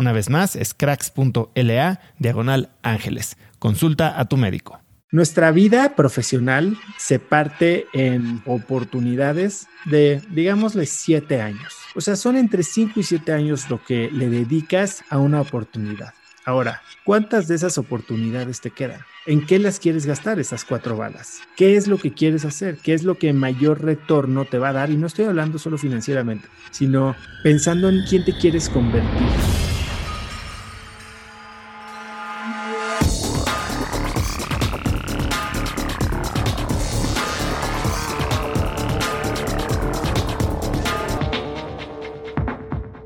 Una vez más, es cracks.la diagonal ángeles. Consulta a tu médico. Nuestra vida profesional se parte en oportunidades de, digámosle, siete años. O sea, son entre cinco y siete años lo que le dedicas a una oportunidad. Ahora, ¿cuántas de esas oportunidades te quedan? ¿En qué las quieres gastar esas cuatro balas? ¿Qué es lo que quieres hacer? ¿Qué es lo que mayor retorno te va a dar? Y no estoy hablando solo financieramente, sino pensando en quién te quieres convertir.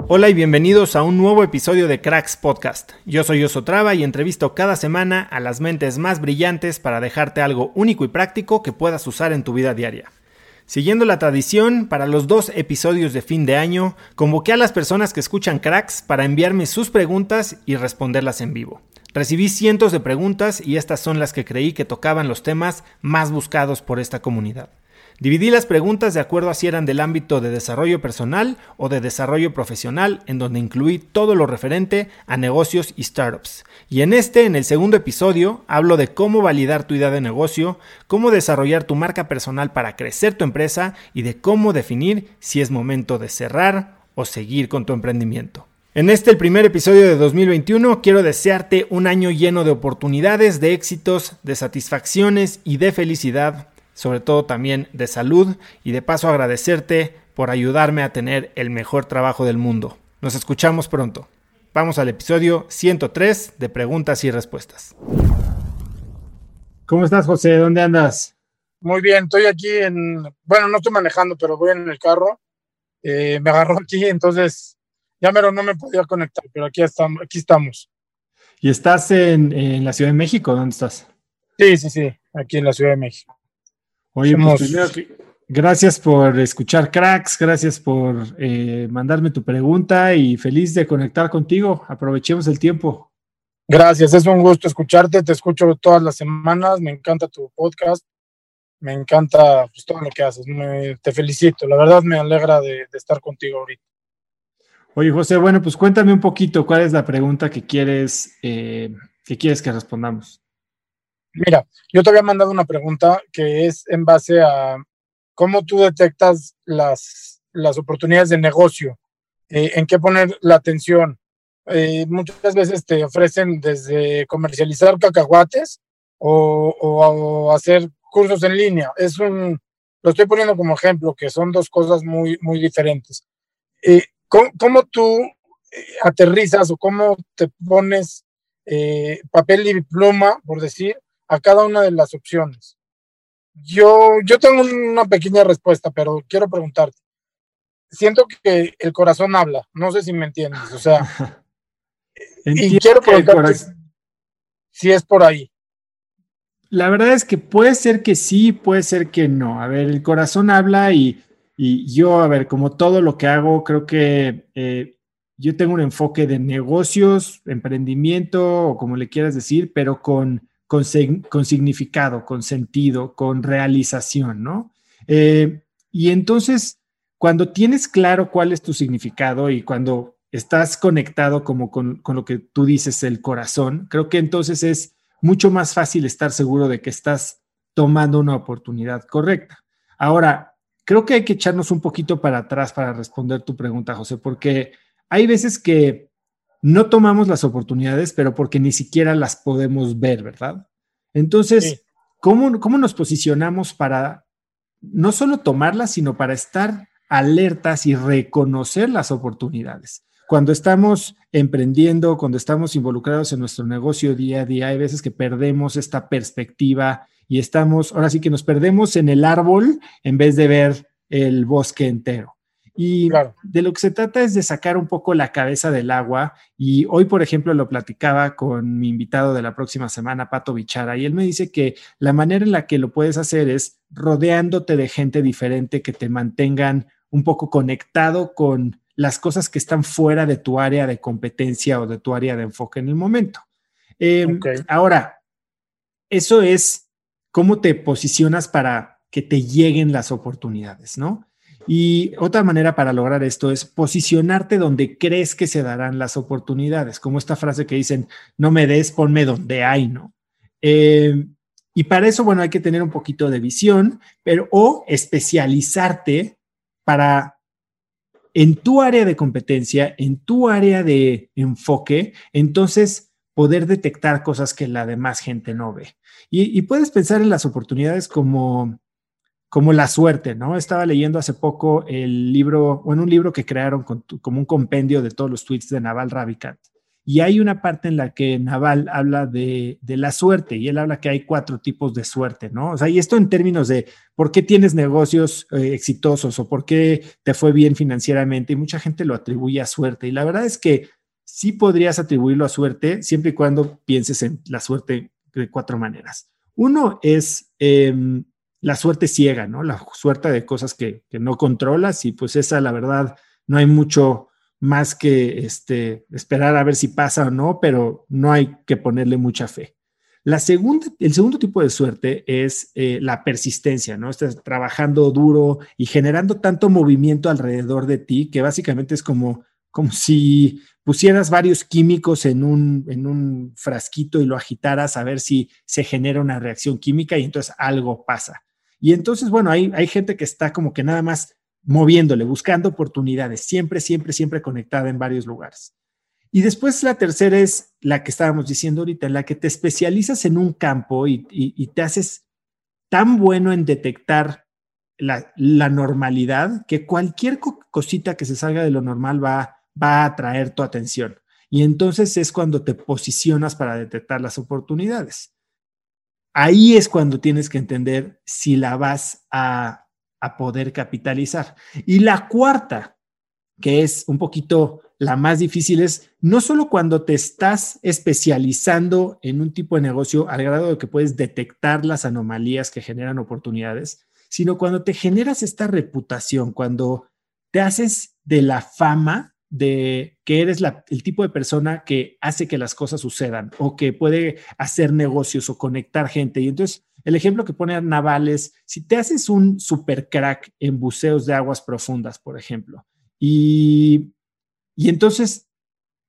Hola y bienvenidos a un nuevo episodio de Cracks Podcast. Yo soy Oso Traba y entrevisto cada semana a las mentes más brillantes para dejarte algo único y práctico que puedas usar en tu vida diaria. Siguiendo la tradición, para los dos episodios de fin de año, convoqué a las personas que escuchan Cracks para enviarme sus preguntas y responderlas en vivo. Recibí cientos de preguntas y estas son las que creí que tocaban los temas más buscados por esta comunidad. Dividí las preguntas de acuerdo a si eran del ámbito de desarrollo personal o de desarrollo profesional, en donde incluí todo lo referente a negocios y startups. Y en este, en el segundo episodio, hablo de cómo validar tu idea de negocio, cómo desarrollar tu marca personal para crecer tu empresa y de cómo definir si es momento de cerrar o seguir con tu emprendimiento. En este, el primer episodio de 2021, quiero desearte un año lleno de oportunidades, de éxitos, de satisfacciones y de felicidad sobre todo también de salud y de paso agradecerte por ayudarme a tener el mejor trabajo del mundo. Nos escuchamos pronto. Vamos al episodio 103 de preguntas y respuestas. ¿Cómo estás, José? ¿Dónde andas? Muy bien, estoy aquí en, bueno, no estoy manejando, pero voy en el carro. Eh, me agarró aquí, entonces ya mero no me podía conectar, pero aquí estamos. Aquí estamos. ¿Y estás en, en la Ciudad de México? ¿Dónde estás? Sí, sí, sí, aquí en la Ciudad de México. Oye, pues primero, gracias por escuchar cracks, gracias por eh, mandarme tu pregunta y feliz de conectar contigo. Aprovechemos el tiempo. Gracias, es un gusto escucharte, te escucho todas las semanas, me encanta tu podcast, me encanta pues, todo lo que haces, te felicito, la verdad me alegra de, estar contigo ahorita. Oye, José, bueno, pues cuéntame un poquito cuál es la pregunta que quieres, eh, que quieres que respondamos. Mira, yo te había mandado una pregunta que es en base a cómo tú detectas las, las oportunidades de negocio, eh, en qué poner la atención. Eh, muchas veces te ofrecen desde comercializar cacahuates o, o, hacer cursos en línea. Es un, lo estoy poniendo como ejemplo, que son dos cosas muy, muy diferentes. Eh, ¿cómo, tú eh, aterrizas o cómo te pones eh, papel y pluma, por decir, a cada una de las opciones? Yo, yo tengo una pequeña respuesta, pero quiero preguntarte. Siento que el corazón habla, no sé si me entiendes, o sea, y quiero preguntarte si es por ahí. La verdad es que puede ser que sí, puede ser que no. A ver, el corazón habla y, yo, a ver, como todo lo que hago, creo que eh, yo tengo un enfoque de negocios, emprendimiento o como le quieras decir, pero con, con, significado, con sentido, con realización, ¿no? Eh, y entonces, cuando tienes claro cuál es tu significado y cuando estás conectado como con, con lo que tú dices, el corazón, creo que entonces es mucho más fácil estar seguro de que estás tomando una oportunidad correcta. Ahora, creo que hay que echarnos un poquito para atrás para responder tu pregunta, José, porque hay veces que no tomamos las oportunidades, pero porque ni siquiera las podemos ver, ¿verdad? Entonces, ¿cómo, ¿cómo nos posicionamos para no solo tomarlas, sino para estar alertas y reconocer las oportunidades? cuando estamos emprendiendo, cuando estamos involucrados en nuestro negocio día a día, hay veces que perdemos esta perspectiva y estamos, ahora sí que nos perdemos en el árbol en vez de ver el bosque entero. Y de lo que se trata es de sacar un poco la cabeza del agua. Y hoy, por ejemplo, lo platicaba con mi invitado de la próxima semana, Pato Bichara, y él me dice que la manera en la que lo puedes hacer es rodeándote de gente diferente que te mantengan un poco conectado con las cosas que están fuera de tu área de competencia o de tu área de enfoque en el momento. Em, ahora, eso es cómo te posicionas para que te lleguen las oportunidades, ¿no? Y otra manera para lograr esto es posicionarte donde crees que se darán las oportunidades, como esta frase que dicen, no me des, ponme donde hay, ¿no? Em, y para eso, bueno, hay que tener un poquito de visión, pero o especializarte para en tu área de competencia, en tu área de enfoque, entonces poder detectar cosas que la demás gente no ve. Y, puedes pensar en las oportunidades como, como la suerte, ¿no? Estaba leyendo hace poco el libro, bueno, un libro que crearon como un compendio de todos los tweets de Naval Ravikant. Y hay una parte en la que Naval habla de, la suerte y él habla que hay cuatro tipos de suerte, ¿no? O sea, y esto en términos de por qué tienes negocios eh, exitosos o por qué te fue bien financieramente y mucha gente lo atribuye a suerte. Y la verdad es que sí podrías atribuirlo a suerte siempre y cuando pienses en la suerte de cuatro maneras. Uno es em, la suerte ciega, ¿no? La suerte de cosas que, que no controlas y pues esa, la verdad, no hay mucho más que este, esperar a ver si pasa o no, pero no hay que ponerle mucha fe. La segunda, el segundo tipo de suerte es eh, la persistencia, ¿no? Estás trabajando duro y generando tanto movimiento alrededor de ti que básicamente es como, como si pusieras varios químicos en un, en un frasquito y lo agitaras a ver si se genera una reacción química y entonces algo pasa. Y entonces, bueno, hay, hay gente que está como que nada más moviéndole, buscando oportunidades, siempre, siempre, siempre conectada en varios lugares. Y después la tercera es la que estábamos diciendo ahorita, en la que te especializas en un campo y, te haces tan bueno en detectar la, normalidad que cualquier cosita que se salga de lo normal va, va a atraer tu atención. Y entonces es cuando te posicionas para detectar las oportunidades. Ahí es cuando tienes que entender si la vas a a poder capitalizar. Y la cuarta, que es un poquito la más difícil, es no solo cuando te estás especializando en un tipo de negocio al grado de que puedes detectar las anomalías que generan oportunidades, sino cuando te generas esta reputación, cuando te haces de la fama de que eres el tipo de persona que hace que las cosas sucedan o que puede hacer negocios o conectar gente. Y entonces, el ejemplo que pone Naval es, si te haces un super crack en buceos de aguas profundas, por ejemplo, y, y entonces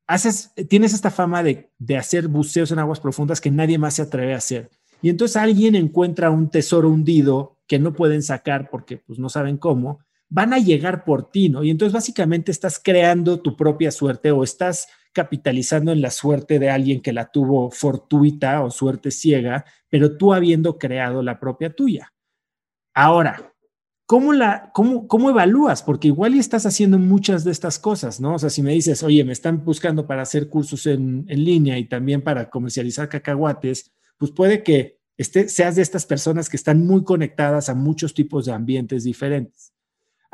haces, tienes esta fama de, de hacer buceos en aguas profundas que nadie más se atreve a hacer. Y entonces alguien encuentra un tesoro hundido que no pueden sacar porque pues no saben cómo van a llegar por ti, ¿no? Y entonces básicamente estás creando tu propia suerte o estás capitalizando en la suerte de alguien que la tuvo fortuita o suerte ciega, pero tú habiendo creado la propia tuya. Ahora, ¿cómo, la, cómo, cómo evalúas? Porque igual y estás haciendo muchas de estas cosas, ¿no? O sea, si me dices, oye, me están buscando para hacer cursos en, en línea y también para comercializar cacahuates, pues puede que este, seas de estas personas que están muy conectadas a muchos tipos de ambientes diferentes.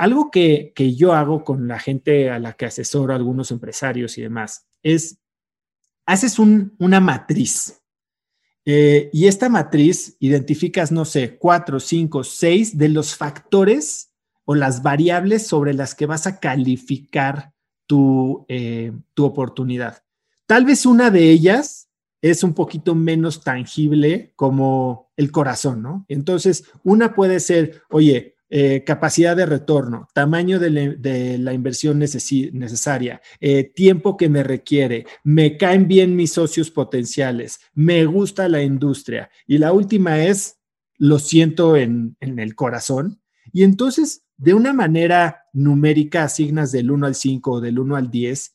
Algo que, que yo hago con la gente a la que asesoro, algunos empresarios y demás, es, haces un, una matriz. Eh, y esta matriz identificas, no sé, cuatro, cinco, seis de los factores o las variables sobre las que vas a calificar tu, eh, tu oportunidad. Tal vez una de ellas es un poquito menos tangible como el corazón, ¿no? Entonces, una puede ser, oye, eh, capacidad de retorno, tamaño de, la inversión necesaria, eh, tiempo que me requiere, me caen bien mis socios potenciales, me gusta la industria. Y la última es, lo siento en, el corazón. Y entonces, de una manera numérica, asignas del 1 al 5 o del 1 al 10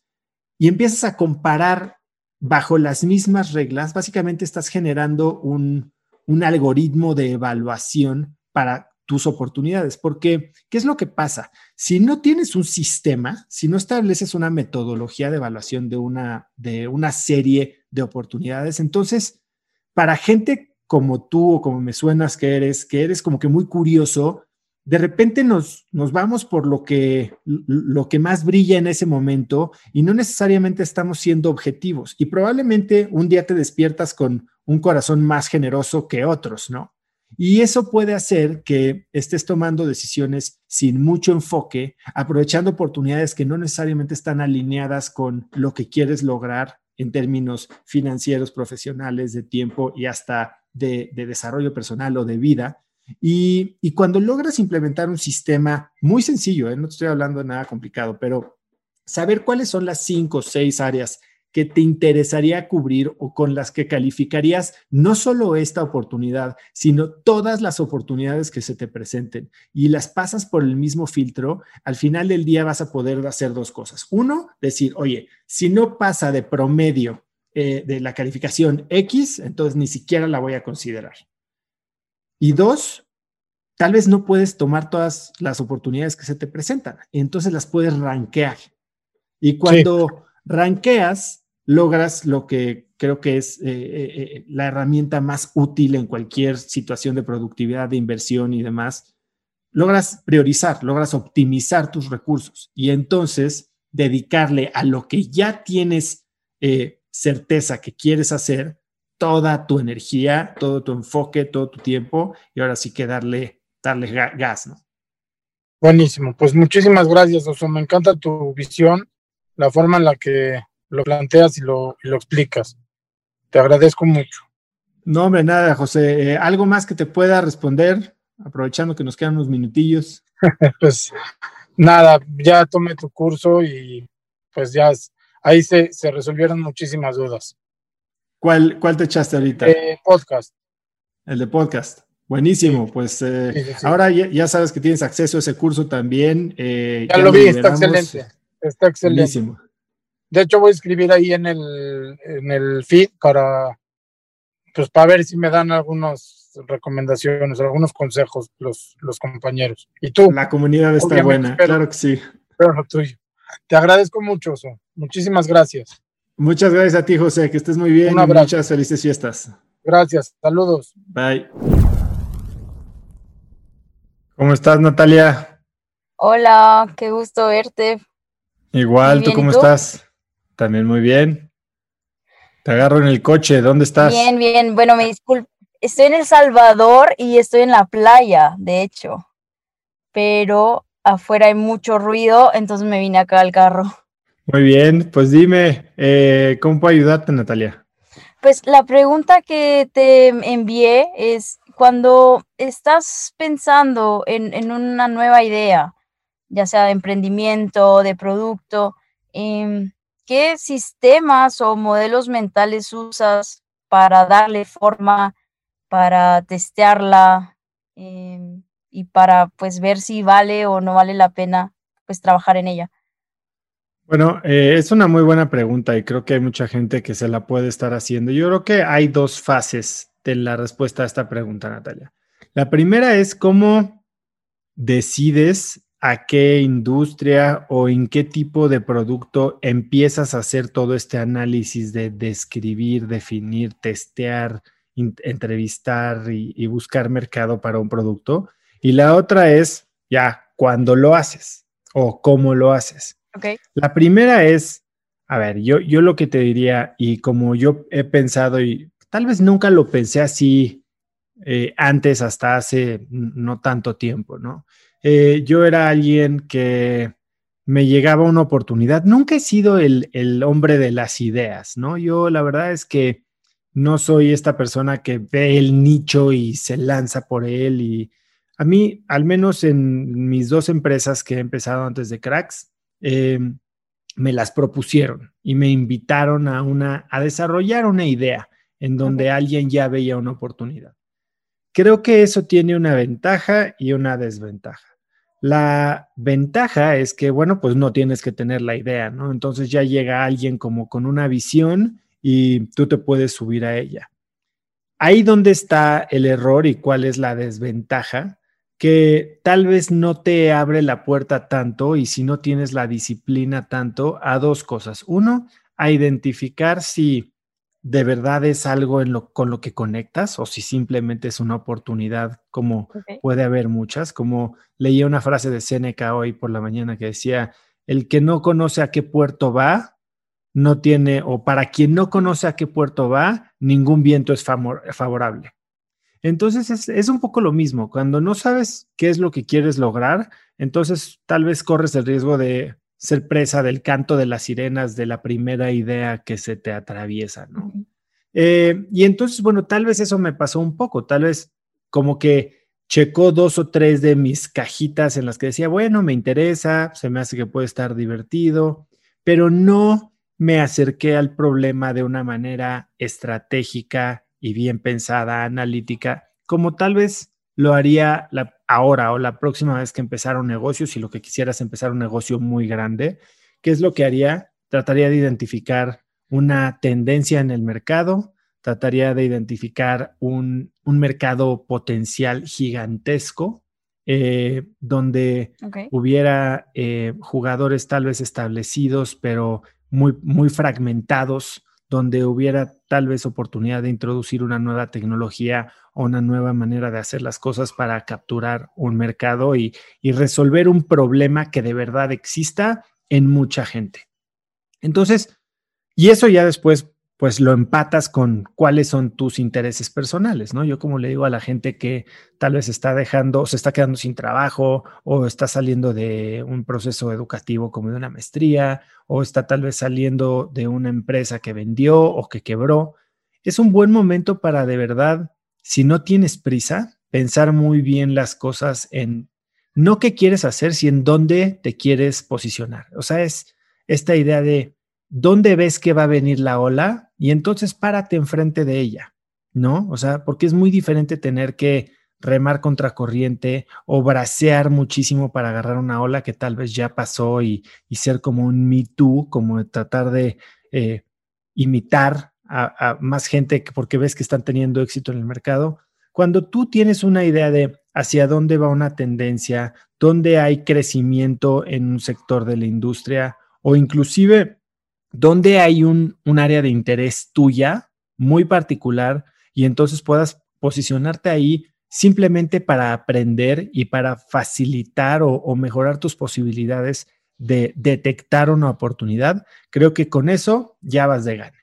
y empiezas a comparar bajo las mismas reglas, básicamente estás generando un, algoritmo de evaluación para tus oportunidades, porque ¿qué es lo que pasa? Si no tienes un sistema, si no estableces una metodología de evaluación de una, de una serie de oportunidades, entonces, para gente como tú o como me suenas que eres, que eres como que muy curioso, de repente nos, nos vamos por lo que, lo que más brilla en ese momento y no necesariamente estamos siendo objetivos. Y probablemente un día te despiertas con un corazón más generoso que otros, ¿no? Y eso puede hacer que estés tomando decisiones sin mucho enfoque, aprovechando oportunidades que no necesariamente están alineadas con lo que quieres lograr en términos financieros, profesionales, de tiempo y hasta de, de desarrollo personal o de vida y, cuando logras implementar un sistema muy sencillo, ¿eh? no estoy hablando de nada complicado, pero saber cuáles son las cinco o seis áreas que te interesaría cubrir o con las que calificarías no solo esta oportunidad, sino todas las oportunidades que se te presenten y las pasas por el mismo filtro, al final del día vas a poder hacer dos cosas. Uno, decir, oye, si no pasa de promedio eh, de la calificación X, entonces ni siquiera la voy a considerar. Y dos, tal vez no puedes tomar todas las oportunidades que se te presentan, entonces las puedes rankear. Y cuando ranqueas, logras lo que creo que es eh, eh, eh, la herramienta más útil en cualquier situación de productividad, de inversión y demás. Logras priorizar, logras optimizar tus recursos y entonces dedicarle a lo que ya tienes certeza que quieres hacer, toda tu energía, todo tu enfoque, todo tu tiempo y ahora sí que darle, darle gas, ¿no? Buenísimo, pues muchísimas gracias, Oso. Me encanta tu visión, la forma en la que lo planteas y lo, lo explicas. Te agradezco mucho. No, hombre, nada, José. Eh, ¿Algo más que te pueda responder? Aprovechando que nos quedan unos minutillos. pues nada, ya tomé tu curso y pues ya ahí se, se resolvieron muchísimas dudas. ¿Cuál, te echaste ahorita? Eh, podcast. El de podcast. Buenísimo, pues eh, ahora ya, sabes que tienes acceso a ese curso también. Eh, ya, lo vi, está excelente. Está excelente. Buenísimo. De hecho, voy a escribir ahí en el, en el feed para, pues, para ver si me dan algunas recomendaciones, algunos consejos los, los compañeros. Y tú. La comunidad está buena, claro que sí. Pero lo tuyo. Te agradezco mucho, Muchísimas gracias. Muchas gracias a ti, José. Que estés muy bien. Un abrazo. muchas felices fiestas. Gracias. Saludos. Bye. ¿Cómo estás, Natalia? Hola, qué gusto verte. Igual, ¿tú cómo estás? También muy bien. Te agarro en el coche, ¿dónde estás? Bien, bien. Bueno, me disculpo. Estoy en El Salvador y estoy en la playa, de hecho. Pero afuera hay mucho ruido, entonces me vine acá al carro. Muy bien, pues dime, eh, ¿cómo puedo ayudarte, Natalia? Pues la pregunta que te envié es, cuando estás pensando en, una nueva idea, ya sea de emprendimiento, de producto, em, ¿qué sistemas o modelos mentales usas para darle forma, para testearla em, y para pues ver si vale o no vale la pena pues trabajar en ella? Bueno, eh, es una muy buena pregunta y creo que hay mucha gente que se la puede estar haciendo. Yo creo que hay dos fases de la respuesta a esta pregunta, Natalia. La primera es cómo decides a qué industria o en qué tipo de producto empiezas a hacer todo este análisis de describir, definir, testear, entrevistar y, buscar mercado para un producto. Y la otra es ya cuando lo haces o cómo lo haces. La primera es, a ver, yo, yo lo que te diría, y como yo he pensado, y tal vez nunca lo pensé así eh, antes, hasta hace no tanto tiempo, ¿no? Eh, yo era alguien que me llegaba una oportunidad. Nunca he sido el, el, hombre de las ideas, ¿no? Yo la verdad es que no soy esta persona que ve el nicho y se lanza por él. Y a mí, al menos en mis dos empresas que he empezado antes de Cracks, eh, me las propusieron y me invitaron a, una, a desarrollar una idea en donde alguien ya veía una oportunidad. Creo que eso tiene una ventaja y una desventaja. La ventaja es que, bueno, pues no tienes que tener la idea, ¿no? Entonces ya llega alguien como con una visión y tú te puedes subir a ella. Ahí donde está el error y cuál es la desventaja que tal vez no te abre la puerta tanto y si no tienes la disciplina tanto a dos cosas. Uno, a identificar si de verdad es algo en lo, con lo que conectas o si simplemente es una oportunidad, como puede haber muchas. Como leía una frase de Seneca hoy por la mañana que decía, el que no conoce a qué puerto va, no tiene, o para quien no conoce a qué puerto va, ningún viento es favorable. Entonces es, un poco lo mismo. Cuando no sabes qué es lo que quieres lograr, entonces tal vez corres el riesgo de ser presa del canto de las sirenas de la primera idea que se te atraviesa, ¿no? Eh, y entonces, bueno, tal vez eso me pasó un poco, tal vez como que checó dos o tres de mis cajitas en las que decía, bueno, me interesa, se me hace que puede estar divertido, pero no me acerqué al problema de una manera estratégica y bien pensada, analítica, como tal vez lo haría ahora o la próxima vez que empezara un negocio, si lo que quisieras empezar un negocio muy grande, ¿qué es lo que haría? Trataría de identificar una tendencia en el mercado, trataría de identificar un, mercado potencial gigantesco, eh, donde hubiera eh, jugadores tal vez establecidos, pero muy, muy fragmentados donde hubiera tal vez oportunidad de introducir una nueva tecnología o una nueva manera de hacer las cosas para capturar un mercado y, resolver un problema que de verdad exista en mucha gente. Entonces, y eso ya después pues lo empatas con cuáles son tus intereses personales, ¿no? Yo como le digo a la gente que tal vez está dejando, se está quedando sin trabajo o está saliendo de un proceso educativo como de una maestría o está tal vez saliendo de una empresa que vendió o que quebró, es un buen momento para de verdad, si no tienes prisa, pensar muy bien las cosas en no qué quieres hacer, sino en dónde te quieres posicionar. O sea, es esta idea de dónde ves que va a venir la ola y entonces párate enfrente de ella, ¿no? O sea, porque es muy diferente tener que remar contra corriente o bracear muchísimo para agarrar una ola que tal vez ya pasó y, ser como un Me Too, como tratar de eh, imitar a, a, más gente porque ves que están teniendo éxito en el mercado. Cuando tú tienes una idea de hacia dónde va una tendencia, dónde hay crecimiento en un sector de la industria o inclusive donde hay un, área de interés tuya muy particular y entonces puedas posicionarte ahí simplemente para aprender y para facilitar o, mejorar tus posibilidades de detectar una oportunidad, creo que con eso ya vas de gane.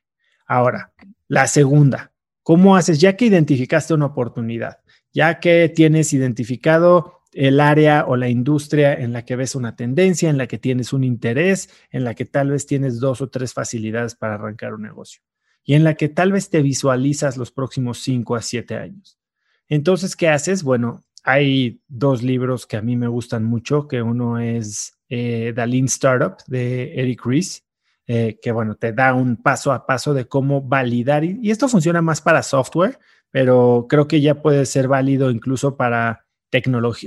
Ahora, la segunda, ¿cómo haces? Ya que identificaste una oportunidad, ya que tienes identificado el área o la industria en la que ves una tendencia, en la que tienes un interés, en la que tal vez tienes dos o tres facilidades para arrancar un negocio y en la que tal vez te visualizas los próximos cinco a siete años. Entonces, ¿qué haces? Bueno, hay dos libros que a mí me gustan mucho, que uno es eh, The Startup de Eric Ries, eh, que bueno, te da un paso a paso de cómo validar, y esto funciona más para software, pero creo que ya puede ser válido incluso para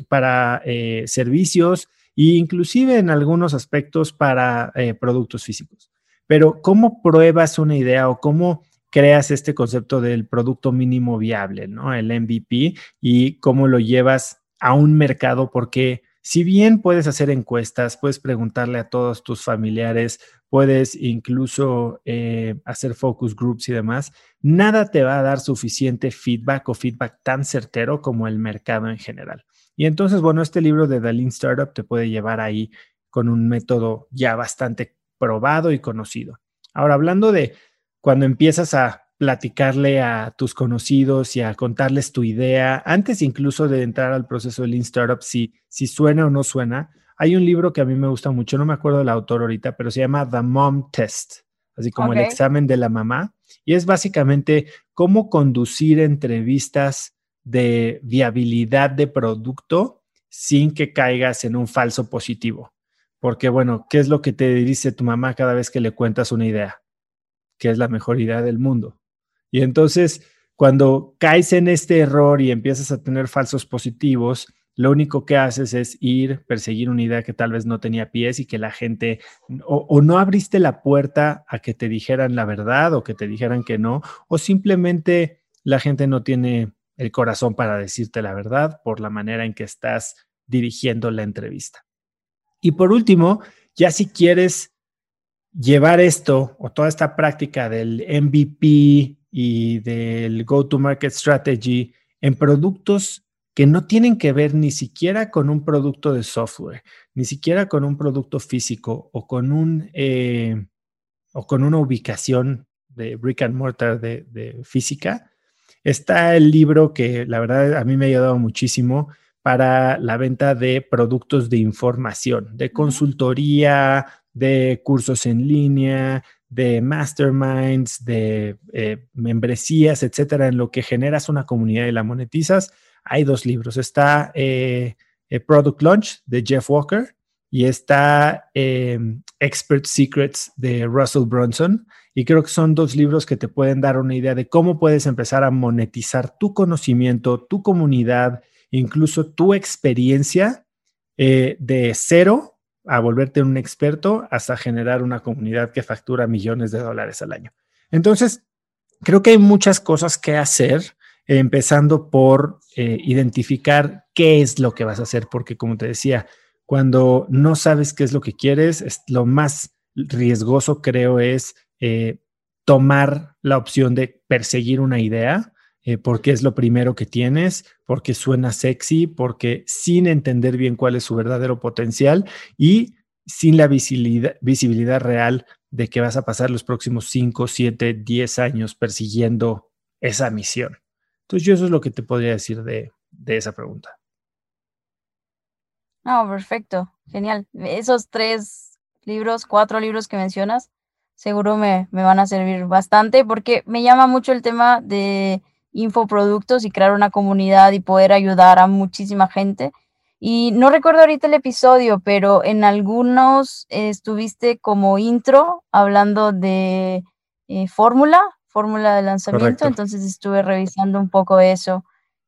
para eh, servicios e inclusive en algunos aspectos para eh, productos físicos. Pero ¿cómo pruebas una idea o cómo creas este concepto del producto mínimo viable, ¿no? El MVP y cómo lo llevas a un mercado porque si bien puedes hacer encuestas, puedes preguntarle a todos tus familiares, puedes incluso eh, hacer focus groups y demás, nada te va a dar suficiente feedback o feedback tan certero como el mercado en general. Y entonces, bueno, este libro de The Lean Startup te puede llevar ahí con un método ya bastante probado y conocido. Ahora, hablando de cuando empiezas a platicarle a tus conocidos y a contarles tu idea, antes incluso de entrar al proceso de Lean Startup, si, si suena o no suena. Hay un libro que a mí me gusta mucho, no me acuerdo del autor ahorita, pero se llama The Mom Test, así como el examen de la mamá. Y es básicamente cómo conducir entrevistas de viabilidad de producto sin que caigas en un falso positivo. Porque, bueno, ¿qué es lo que te dice tu mamá cada vez que le cuentas una idea? Que es la mejor idea del mundo. Y entonces, cuando caes en este error y empiezas a tener falsos positivos, lo único que haces es ir, perseguir una idea que tal vez no tenía pies y que la gente, o, no abriste la puerta a que te dijeran la verdad o que te dijeran que no, o simplemente la gente no tiene el corazón para decirte la verdad por la manera en que estás dirigiendo la entrevista. Y por último, ya si quieres llevar esto o toda esta práctica del MVP y del go-to-market strategy en productos que no tienen que ver ni siquiera con un producto de software, ni siquiera con un producto físico o con un eh, o con una ubicación de brick and mortar de, de, física. Está el libro que la verdad a mí me ha ayudado muchísimo para la venta de productos de información, de consultoría, de cursos en línea, de masterminds, de eh, membresías, etcétera, en lo que generas una comunidad y la monetizas. Hay dos libros. Está eh, eh, Product Launch de Jeff Walker y está Expert Secrets de Russell Brunson. Y creo que son dos libros que te pueden dar una idea de cómo puedes empezar a monetizar tu conocimiento, tu comunidad, incluso tu experiencia de cero a volverte un experto hasta generar una comunidad que factura millones de dólares al año. Entonces, creo que hay muchas cosas que hacer, empezando por eh, identificar qué es lo que vas a hacer, porque como te decía, cuando no sabes qué es lo que quieres, es lo más riesgoso creo es eh, tomar la opción de perseguir una idea eh, porque es lo primero que tienes, porque suena sexy, porque sin entender bien cuál es su verdadero potencial y sin la visibilidad, visibilidad real de que vas a pasar los próximos 5, 7, 10 años persiguiendo esa misión. Entonces yo eso es lo que te podría decir de, esa pregunta. No, perfecto, genial. Esos tres libros, cuatro libros que mencionas, seguro me, me van a servir bastante porque me llama mucho el tema de infoproductos y crear una comunidad y poder ayudar a muchísima gente. Y no recuerdo ahorita el episodio, pero en algunos estuviste como intro hablando de eh, fórmula, fórmula de lanzamiento, entonces estuve revisando un poco eso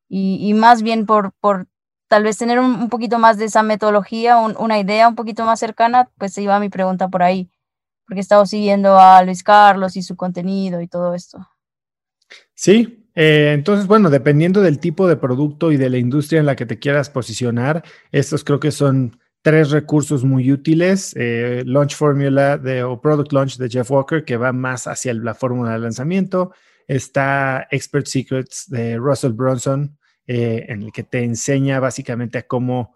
y, más bien por, por tal vez tener un, poquito más de esa metodología, una idea un poquito más cercana, pues se iba mi pregunta por ahí, porque he estado siguiendo a Luis Carlos y su contenido y todo esto. Sí, eh, entonces, bueno, dependiendo del tipo de producto y de la industria en la que te quieras posicionar, estos creo que son tres recursos muy útiles. Eh, Launch Formula de, o Product Launch de Jeff Walker, que va más hacia la fórmula de lanzamiento. Está Expert Secrets de Russell Brunson, eh, en el que te enseña básicamente a cómo,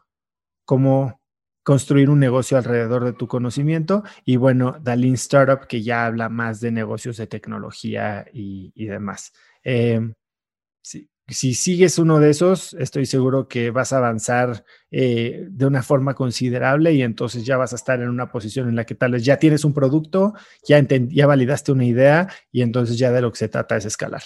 cómo construir un negocio alrededor de tu conocimiento. Y bueno, Dalin Startup, que ya habla más de negocios de tecnología y demás. Eh, si, sigues uno de esos, estoy seguro que vas a avanzar eh, de una forma considerable y entonces ya vas a estar en una posición en la que tal vez ya tienes un producto, ya, ya validaste una idea y entonces ya de lo que se trata es escalar.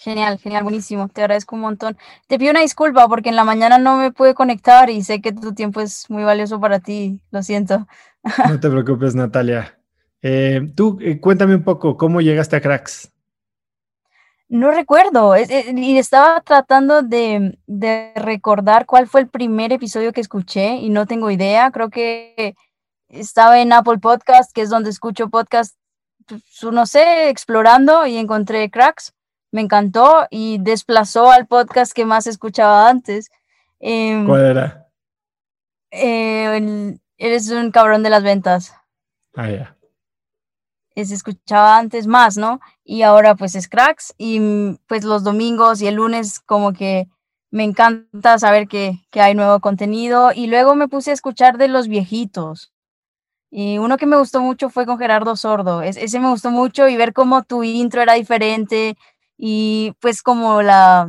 Genial, genial, buenísimo. Te agradezco un montón. Te pido una disculpa porque en la mañana no me pude conectar y sé que tu tiempo es muy valioso para ti. Lo siento. No te preocupes, Natalia. Eh, tú, cuéntame un poco, ¿cómo llegaste a Cracks? No recuerdo, y estaba tratando de, de, recordar cuál fue el primer episodio que escuché y no tengo idea, creo que estaba en Apple Podcast, que es donde escucho podcast, pues, no sé, explorando y encontré Cracks, me encantó y desplazó al podcast que más escuchaba antes. Em, ¿Cuál era? Eh, eres un cabrón de las ventas. Ah, ya se escuchaba antes más, ¿no? Y ahora pues es cracks y pues los domingos y el lunes como que me encanta saber que, que hay nuevo contenido y luego me puse a escuchar de los viejitos. Y uno que me gustó mucho fue con Gerardo Sordo. ese me gustó mucho y ver cómo tu intro era diferente y pues como la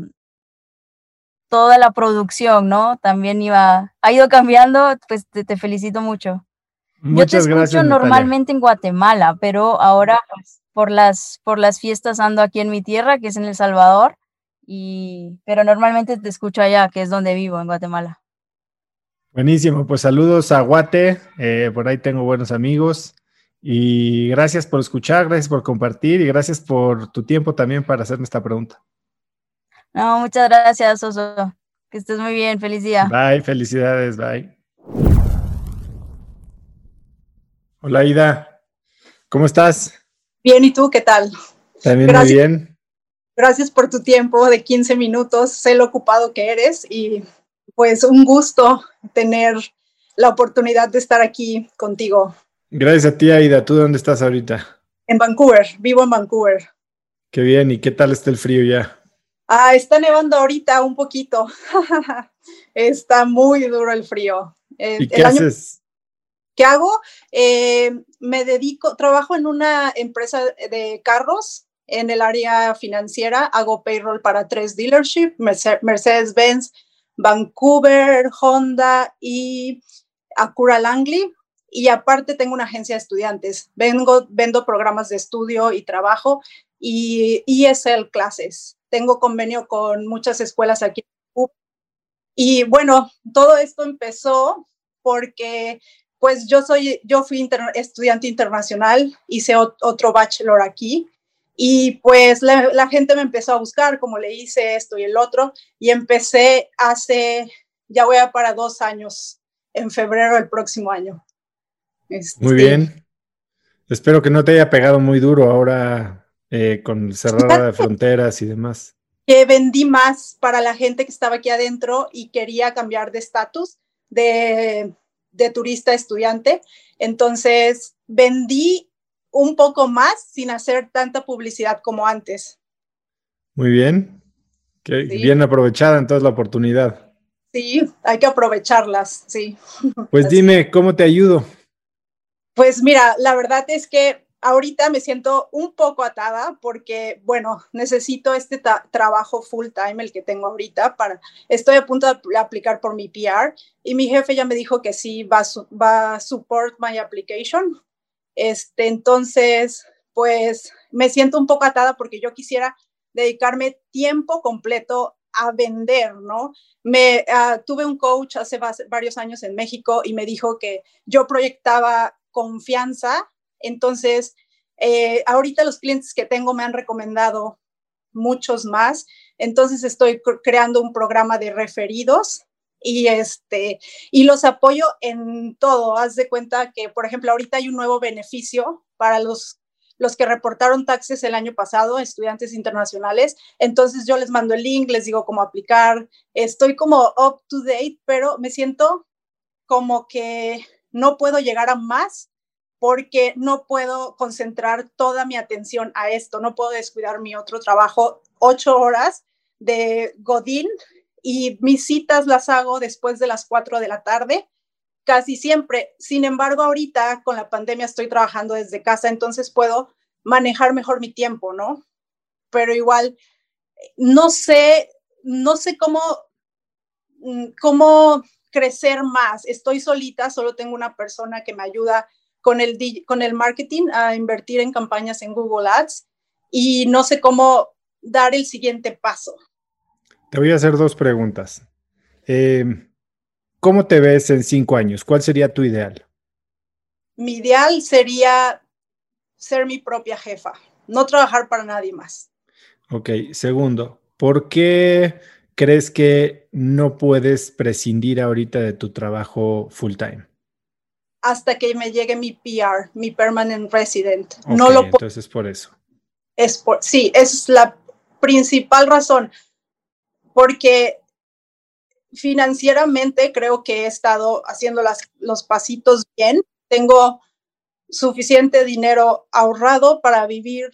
toda la producción, ¿no? También iba, ha ido cambiando, pues te felicito mucho. Muchas Yo te escucho normalmente en Guatemala, pero ahora pues, por, las, por las fiestas ando aquí en mi tierra, que es en El Salvador, y, pero normalmente te escucho allá, que es donde vivo, en Guatemala. Buenísimo, pues saludos a Guate, eh, por ahí tengo buenos amigos. Y gracias por escuchar, gracias por compartir y gracias por tu tiempo también para hacerme esta pregunta. No, muchas gracias, Oso. Que estés muy bien, feliz día. Bye, felicidades, bye. Hola Ida, ¿cómo estás? Bien, ¿y tú qué tal? También muy bien. Gracias por tu tiempo de 15 minutos, sé lo ocupado que eres y pues un gusto tener la oportunidad de estar aquí contigo. Gracias a ti, Aida. ¿Tú dónde estás ahorita? En Vancouver, vivo en Vancouver. Qué bien, ¿y qué tal está el frío ya? Ah, está nevando ahorita un poquito. está muy duro el frío. ¿Y qué haces? ¿Qué hago? Eh, me dedico, trabajo en una empresa de carros en el área financiera, hago payroll para tres dealerships, Mercedes-Benz, Vancouver, Honda y Acura Langley. Y aparte tengo una agencia de estudiantes. Vengo, vendo programas de estudio y trabajo y ESL clases. Tengo convenio con muchas escuelas aquí. Y bueno, todo esto empezó porque pues yo soy, yo fui estudiante internacional, hice otro bachelor aquí y pues la, gente me empezó a buscar como le hice esto y el otro y empecé hace, ya voy a para dos años, en febrero del próximo año. Este, muy bien. Espero que no te haya pegado muy duro ahora eh, con cerrada de fronteras y demás. Que vendí más para la gente que estaba aquí adentro y quería cambiar de estatus de de turista estudiante. Entonces, vendí un poco más sin hacer tanta publicidad como antes. Muy bien. Qué bien aprovechada entonces la oportunidad. Sí, hay que aprovecharlas, sí. Pues dime, ¿cómo te ayudo? Pues mira, la verdad es que ahorita me siento un poco atada porque, bueno, necesito este trabajo full time, el que tengo ahorita, para, estoy a punto de aplicar por mi PR y mi jefe ya me dijo que sí va, va a support my application. Este, entonces, pues me siento un poco atada porque yo quisiera dedicarme tiempo completo a vender, ¿no? Me ah, tuve un coach hace varios años en México y me dijo que yo proyectaba confianza entonces, eh, ahorita los clientes que tengo me han recomendado muchos más. Entonces, estoy creando un programa de referidos y este y los apoyo en todo. Haz de cuenta que, por ejemplo, ahorita hay un nuevo beneficio para los los que reportaron taxes el año pasado, estudiantes internacionales. Entonces yo les mando el link, les digo cómo aplicar. Estoy como up to date, pero me siento como que no puedo llegar a más porque no puedo concentrar toda mi atención a esto, no puedo descuidar mi otro trabajo, ocho horas de Godín y mis citas las hago después de las cuatro de la tarde, casi siempre. Sin embargo, ahorita con la pandemia estoy trabajando desde casa, entonces puedo manejar mejor mi tiempo, ¿no? Pero igual, no sé, no sé cómo, mm, cómo crecer más. Estoy solita, solo tengo una persona que me ayuda con el, con el marketing a invertir en campañas en Google Ads y no sé cómo dar el siguiente paso. Te voy a hacer dos preguntas. Eh, ¿Cómo te ves en cinco años? ¿Cuál sería tu ideal? Mi ideal sería ser mi propia jefa, no trabajar para nadie más. Ok, segundo, ¿por qué crees que no puedes prescindir ahorita de tu trabajo full time? Hasta que me llegue mi PR, mi permanent resident. Ok, no lo entonces por eso. Es por, sí, es la principal razón. Porque financieramente creo que he estado haciendo las, los pasitos bien. Tengo suficiente dinero ahorrado para vivir,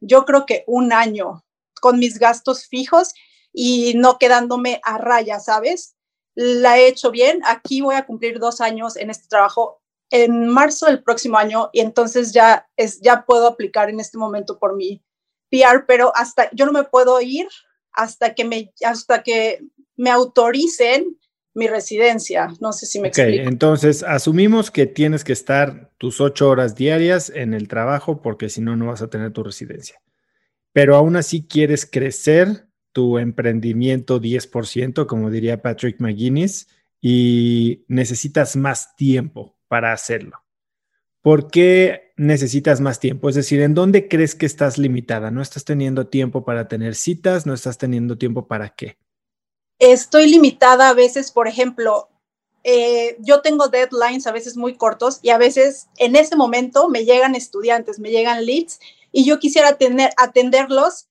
yo creo que un año con mis gastos fijos y no quedándome a raya, ¿sabes? La he hecho bien. Aquí voy a cumplir dos años en este trabajo en marzo del próximo año y entonces ya es ya puedo aplicar en este momento por mi PR, pero hasta yo no me puedo ir hasta que me hasta que me autoricen mi residencia. No sé si me Ok, explico. entonces asumimos que tienes que estar tus ocho horas diarias en el trabajo porque si no, no vas a tener tu residencia. Pero aún así quieres crecer tu emprendimiento 10%, como diría Patrick McGuinness, y necesitas más tiempo para hacerlo. ¿Por qué necesitas más tiempo? Es decir, ¿en dónde crees que estás limitada? ¿No estás teniendo tiempo para tener citas? ¿No estás teniendo tiempo para qué? estoy limitada a veces, por ejemplo, eh, yo tengo deadlines a veces muy cortos y a veces en ese momento me llegan estudiantes, me llegan leads y yo quisiera tener, atenderlos,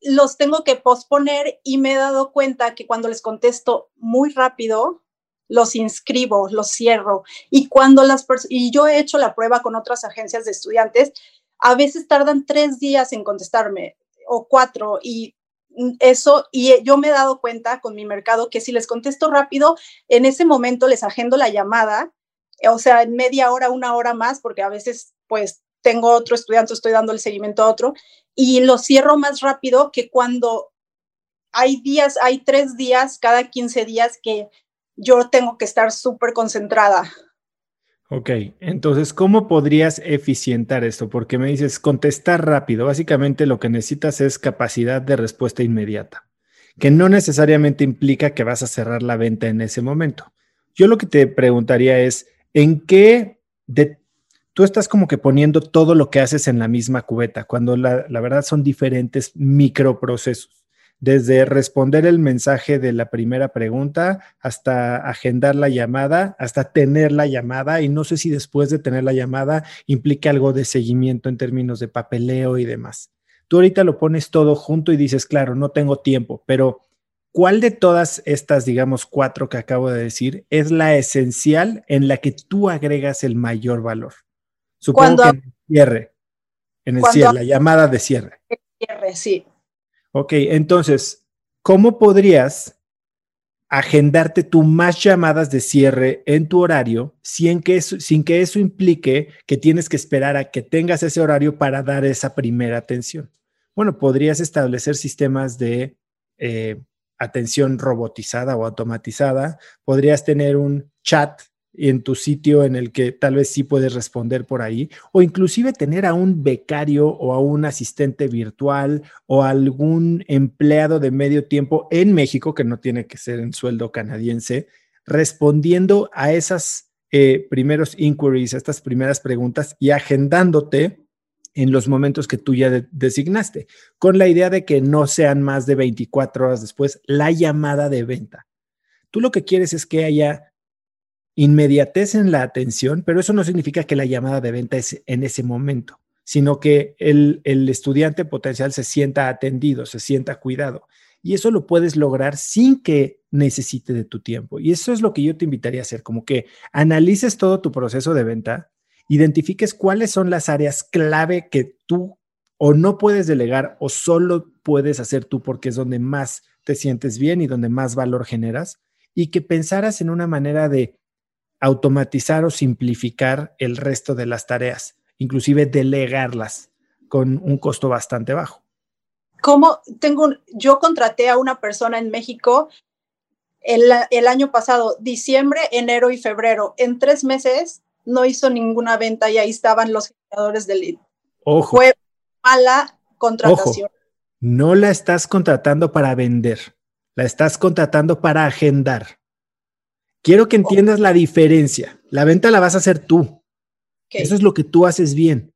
los tengo que posponer y me he dado cuenta que cuando les contesto muy rápido, los inscribo, los cierro. Y cuando las y yo he hecho la prueba con otras agencias de estudiantes, a veces tardan tres días en contestarme o cuatro y eso, y yo me he dado cuenta con mi mercado que si les contesto rápido, en ese momento les agendo la llamada, o sea, en media hora, una hora más, porque a veces pues tengo otro estudiante, estoy dando el seguimiento a otro, y lo cierro más rápido que cuando hay días, hay tres días cada 15 días que yo tengo que estar súper concentrada. Ok, entonces, ¿cómo podrías eficientar esto? Porque me dices contestar rápido. Básicamente lo que necesitas es capacidad de respuesta inmediata, que no necesariamente implica que vas a cerrar la venta en ese momento. Yo lo que te preguntaría es, ¿en qué tú estás como que poniendo todo lo que haces en la misma cubeta, cuando la, la verdad son diferentes microprocesos? Desde responder el mensaje de la primera pregunta hasta agendar la llamada, hasta tener la llamada y no sé si después de tener la llamada implica algo de seguimiento en términos de papeleo y demás. Tú ahorita lo pones todo junto y dices, claro, no tengo tiempo, pero ¿cuál de todas estas, digamos, cuatro que acabo de decir es la esencial en la que tú agregas el mayor valor? Supongo Cuando- que en el cierre, en el cierre, la llamada de cierre. Cierre, sí. Ok, entonces, ¿cómo podrías agendarte tú más llamadas de cierre en tu horario sin que, eso, sin que eso implique que tienes que esperar a que tengas ese horario para dar esa primera atención? Bueno, podrías establecer sistemas de eh, atención robotizada o automatizada, podrías tener un chat en tu sitio en el que tal vez sí puedes responder por ahí, o inclusive tener a un becario o a un asistente virtual o algún empleado de medio tiempo en México, que no tiene que ser en sueldo canadiense, respondiendo a esas eh, primeros inquiries, a estas primeras preguntas y agendándote en los momentos que tú ya de designaste, con la idea de que no sean más de 24 horas después la llamada de venta. Tú lo que quieres es que haya inmediatez en la atención, pero eso no significa que la llamada de venta es en ese momento, sino que el, el, estudiante potencial se sienta atendido, se sienta cuidado. Y eso lo puedes lograr sin que necesite de tu tiempo. Y eso es lo que yo te invitaría a hacer, como que analices todo tu proceso de venta, identifiques cuáles son las áreas clave que tú o no puedes delegar o solo puedes hacer tú porque es donde más te sientes bien y donde más valor generas y que pensaras en una manera de automatizar o simplificar el resto de las tareas, inclusive delegarlas con un costo bastante bajo. ¿Cómo tengo un, yo contraté a una persona en México el, el, año pasado, diciembre, enero y febrero. En tres meses no hizo ninguna venta y ahí estaban los generadores de lead. Ojo. Fue mala contratación. Ojo. No la estás contratando para vender, la estás contratando para agendar. Quiero que entiendas la diferencia. La venta la vas a hacer tú. Okay. Eso es lo que tú haces bien.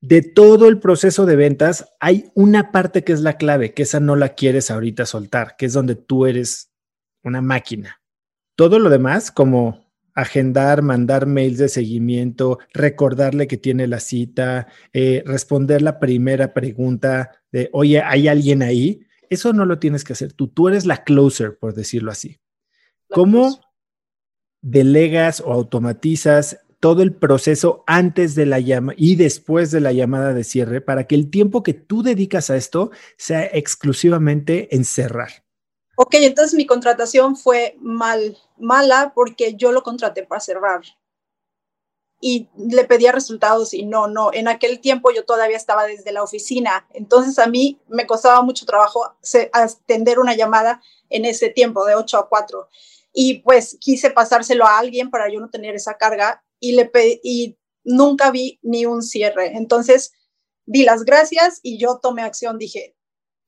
de todo el proceso de ventas, hay una parte que es la clave, que esa no la quieres ahorita soltar, que es donde tú eres una máquina. Todo lo demás, como agendar, mandar mails de seguimiento, recordarle que tiene la cita, eh, responder la primera pregunta de, oye, ¿hay alguien ahí? Eso no lo tienes que hacer tú. Tú eres la closer, por decirlo así. ¿Cómo delegas o automatizas todo el proceso antes de la llamada y después de la llamada de cierre para que el tiempo que tú dedicas a esto sea exclusivamente en cerrar? Ok, entonces mi contratación fue mal, mala porque yo lo contraté para cerrar. Y le pedía resultados y no, no. En aquel tiempo yo todavía estaba desde la oficina. Entonces a mí me costaba mucho trabajo atender una llamada en ese tiempo de 8 a 4 y pues quise pasárselo a alguien para yo no tener esa carga y le y nunca vi ni un cierre. Entonces di las gracias y yo tomé acción, dije,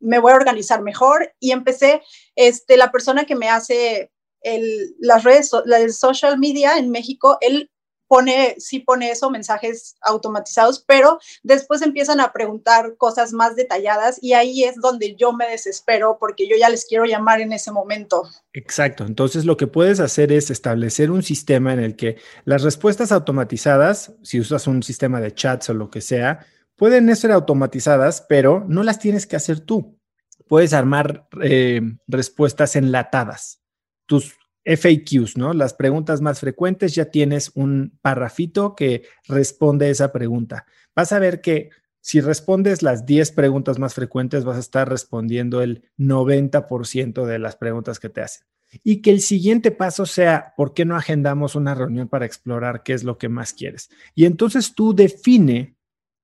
me voy a organizar mejor y empecé, este, la persona que me hace el, las redes, la social media en México, él pone, sí pone eso, mensajes automatizados, pero después empiezan a preguntar cosas más detalladas y ahí es donde yo me desespero porque yo ya les quiero llamar en ese momento. Exacto. Entonces lo que puedes hacer es establecer un sistema en el que las respuestas automatizadas, si usas un sistema de chats o lo que sea, pueden ser automatizadas, pero no las tienes que hacer tú. Puedes armar eh, respuestas enlatadas. Tus FAQs, ¿no? Las preguntas más frecuentes, ya tienes un parrafito que responde esa pregunta. Vas a ver que si respondes las 10 preguntas más frecuentes, vas a estar respondiendo el 90% de las preguntas que te hacen. Y que el siguiente paso sea, ¿por qué no agendamos una reunión para explorar qué es lo que más quieres? Y entonces tú define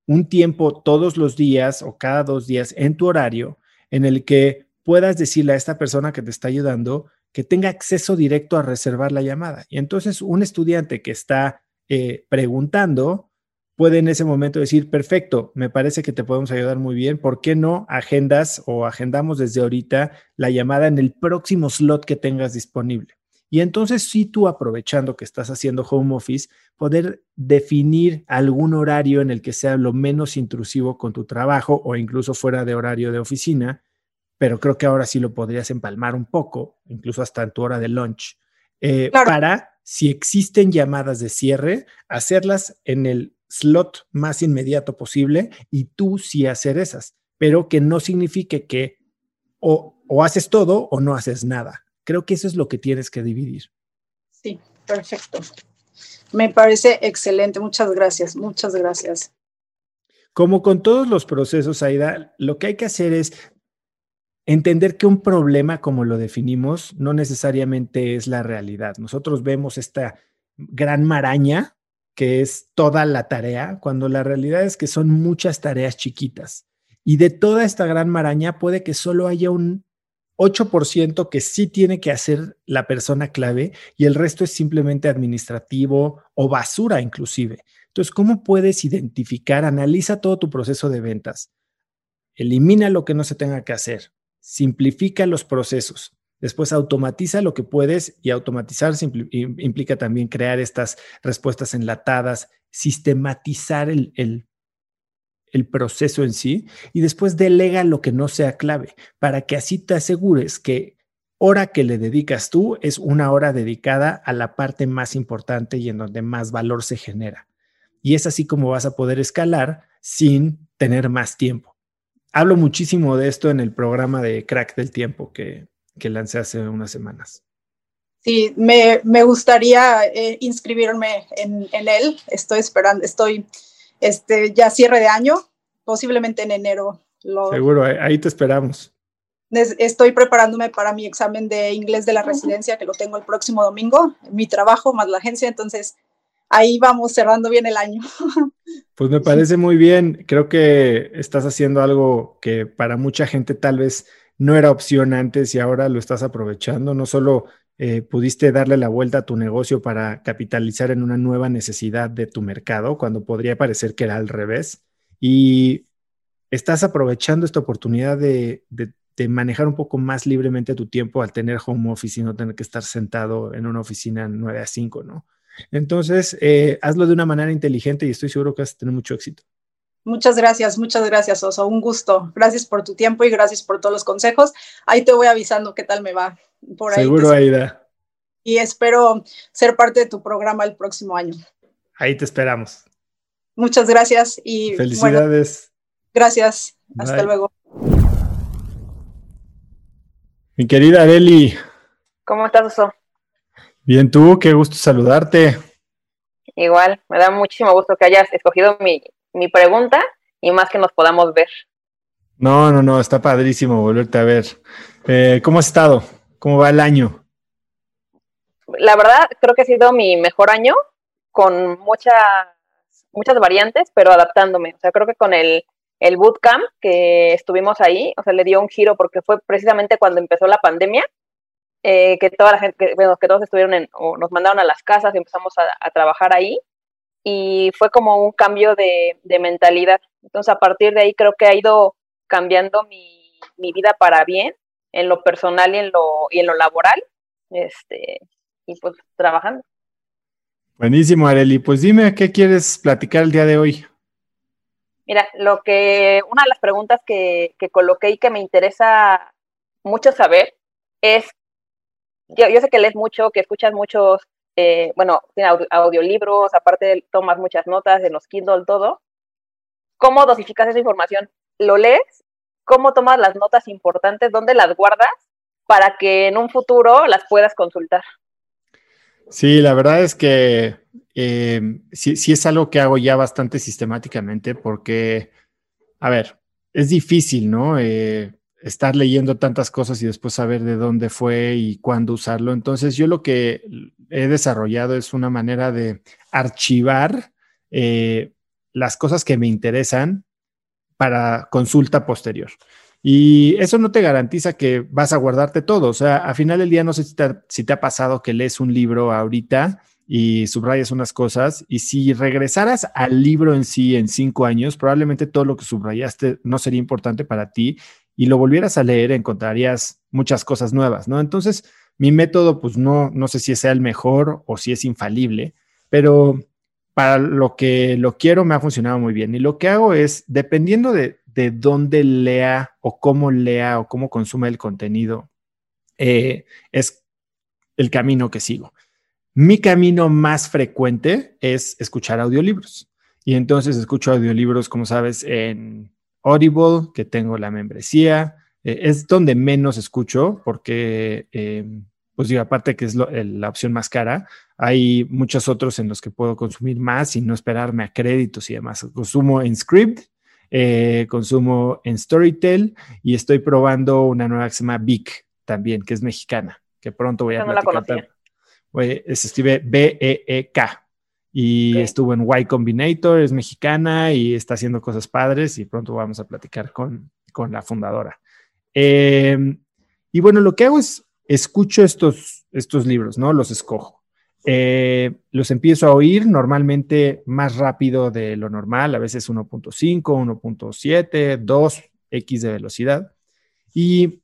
un tiempo todos los días o cada dos días en tu horario en el que puedas decirle a esta persona que te está ayudando, que tenga acceso directo a reservar la llamada. Y entonces un estudiante que está eh, preguntando puede en ese momento decir, perfecto, me parece que te podemos ayudar muy bien, ¿por qué no agendas o agendamos desde ahorita la llamada en el próximo slot que tengas disponible? Y entonces si tú aprovechando que estás haciendo home office, poder definir algún horario en el que sea lo menos intrusivo con tu trabajo o incluso fuera de horario de oficina pero creo que ahora sí lo podrías empalmar un poco, incluso hasta en tu hora de lunch, eh, para, si existen llamadas de cierre, hacerlas en el slot más inmediato posible y tú sí hacer esas, pero que no signifique que o, o haces todo o no haces nada. Creo que eso es lo que tienes que dividir. Sí, perfecto. Me parece excelente. Muchas gracias, muchas gracias. Como con todos los procesos, Aida, lo que hay que hacer es entender que un problema, como lo definimos, no necesariamente es la realidad. Nosotros vemos esta gran maraña que es toda la tarea, cuando la realidad es que son muchas tareas chiquitas. Y de toda esta gran maraña puede que solo haya un 8% que sí tiene que hacer la persona clave y el resto es simplemente administrativo o basura inclusive. Entonces, ¿cómo puedes identificar? Analiza todo tu proceso de ventas. Elimina lo que no se tenga que hacer simplifica los procesos. Después automatiza lo que puedes y automatizar implica también crear estas respuestas enlatadas, sistematizar el, el, proceso en sí y después delega lo que no sea clave para que así te asegures que hora que le dedicas tú es una hora dedicada a la parte más importante y en donde más valor se genera. Y es así como vas a poder escalar sin tener más tiempo hablo muchísimo de esto en el programa de Crack del Tiempo que, que lancé hace unas semanas. Sí, me, me gustaría eh, inscribirme en, en, él. Estoy esperando, estoy este, ya cierre de año, posiblemente en enero. Lo, Seguro, ahí te esperamos. Estoy preparándome para mi examen de inglés de la residencia, que lo tengo el próximo domingo, mi trabajo más la agencia, entonces ahí vamos cerrando bien el año. Pues me parece muy bien. Creo que estás haciendo algo que para mucha gente tal vez no era opción antes y ahora lo estás aprovechando. No solo eh, pudiste darle la vuelta a tu negocio para capitalizar en una nueva necesidad de tu mercado, cuando podría parecer que era al revés. Y estás aprovechando esta oportunidad de, de manejar un poco más libremente tu tiempo al tener home office y no tener que estar sentado en una oficina 9 a 5, ¿no? Entonces, eh, hazlo de una manera inteligente y estoy seguro que vas a tener mucho éxito. Muchas gracias, muchas gracias, Oso. Un gusto. Gracias por tu tiempo y gracias por todos los consejos. Ahí te voy avisando qué tal me va. Por ahí Seguro, Aida. Y espero ser parte de tu programa el próximo año. Ahí te esperamos. Muchas gracias y felicidades. gracias. Hasta luego. Mi querida Areli. ¿Cómo estás, Oso? Bien, tú, qué gusto saludarte. Igual, me da muchísimo gusto que hayas escogido mi, mi pregunta y más que nos podamos ver. No, no, no, está padrísimo volverte a ver. Eh, ¿Cómo has estado? ¿Cómo va el año? La verdad, creo que ha sido mi mejor año con muchas, muchas variantes, pero adaptándome. O sea, creo que con el, el bootcamp que estuvimos ahí, o sea, le dio un giro porque fue precisamente cuando empezó la pandemia, eh, que toda la gente, bueno, que todos estuvieron en, o nos mandaron a las casas y empezamos a trabajar ahí y fue como un cambio de, mentalidad. Entonces, a partir de ahí creo que ha ido cambiando mi, vida para bien, en lo personal y en lo, y en lo laboral, este, y pues trabajando. Buenísimo, Areli. Pues dime, ¿qué quieres platicar el día de hoy? Mira, lo que, una de las preguntas que, que coloqué y que me interesa mucho saber es, yo, sé que lees mucho, que escuchas muchos eh, bueno, audiolibros, aparte tomas muchas notas en los Kindle, todo. ¿Cómo dosificas esa información? ¿Lo lees? ¿Cómo tomas las notas importantes? ¿Dónde las guardas? Para que en un futuro las puedas consultar. Sí, la verdad es que eh, sí, sí es algo que hago ya bastante sistemáticamente porque, a ver, es difícil, ¿no? Eh, estar leyendo tantas cosas y después saber de dónde fue y cuándo usarlo. Entonces, yo lo que he desarrollado es una manera de archivar eh, las cosas que me interesan para consulta posterior. Y eso no te garantiza que vas a guardarte todo. O sea, a final del día, no sé si te, si te ha pasado que lees un libro ahorita y subrayas unas cosas y si regresaras al libro en sí en cinco años, probablemente todo lo que subrayaste no sería importante para ti y lo volvieras a leer, encontrarías muchas cosas nuevas, ¿no? Entonces, mi método, pues no, no sé si sea el mejor o si es infalible, pero para lo que lo quiero me ha funcionado muy bien. Y lo que hago es, dependiendo de, de dónde lea o cómo lea o cómo consume el contenido, eh, es el camino que sigo. Mi camino más frecuente es escuchar audiolibros. Y entonces escucho audiolibros, como sabes, en Audible, que tengo la membresía. Eh, es donde menos escucho porque, eh, pues digo, aparte que es la opción más cara, hay muchos otros en los que puedo consumir más y no esperarme a créditos y demás. Consumo en Script, eh, consumo en Storytel y estoy probando una nueva que se llama Vic también, que es mexicana, que pronto voy a no platicar. Se escribe B-E-E-K y estuvo en Y Combinator, es mexicana y está haciendo cosas padres y pronto vamos a platicar con, con la fundadora. Em, y bueno, lo que hago es escucho estos, estos libros, ¿no? Los escojo. Eh, los empiezo a oír normalmente más rápido de lo normal, a veces 1.5, 1.7, 2x de velocidad. Y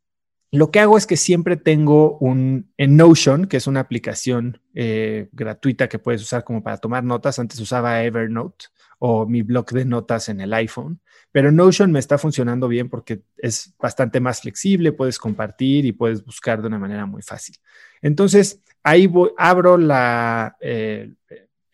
lo que hago es que siempre tengo un en Notion, que es una aplicación eh, gratuita que puedes usar como para tomar notas. Antes usaba Evernote o mi blog de notas en el iPhone, pero Notion me está funcionando bien porque es bastante más flexible, puedes compartir y puedes buscar de una manera muy fácil. Entonces, ahí abro la, eh,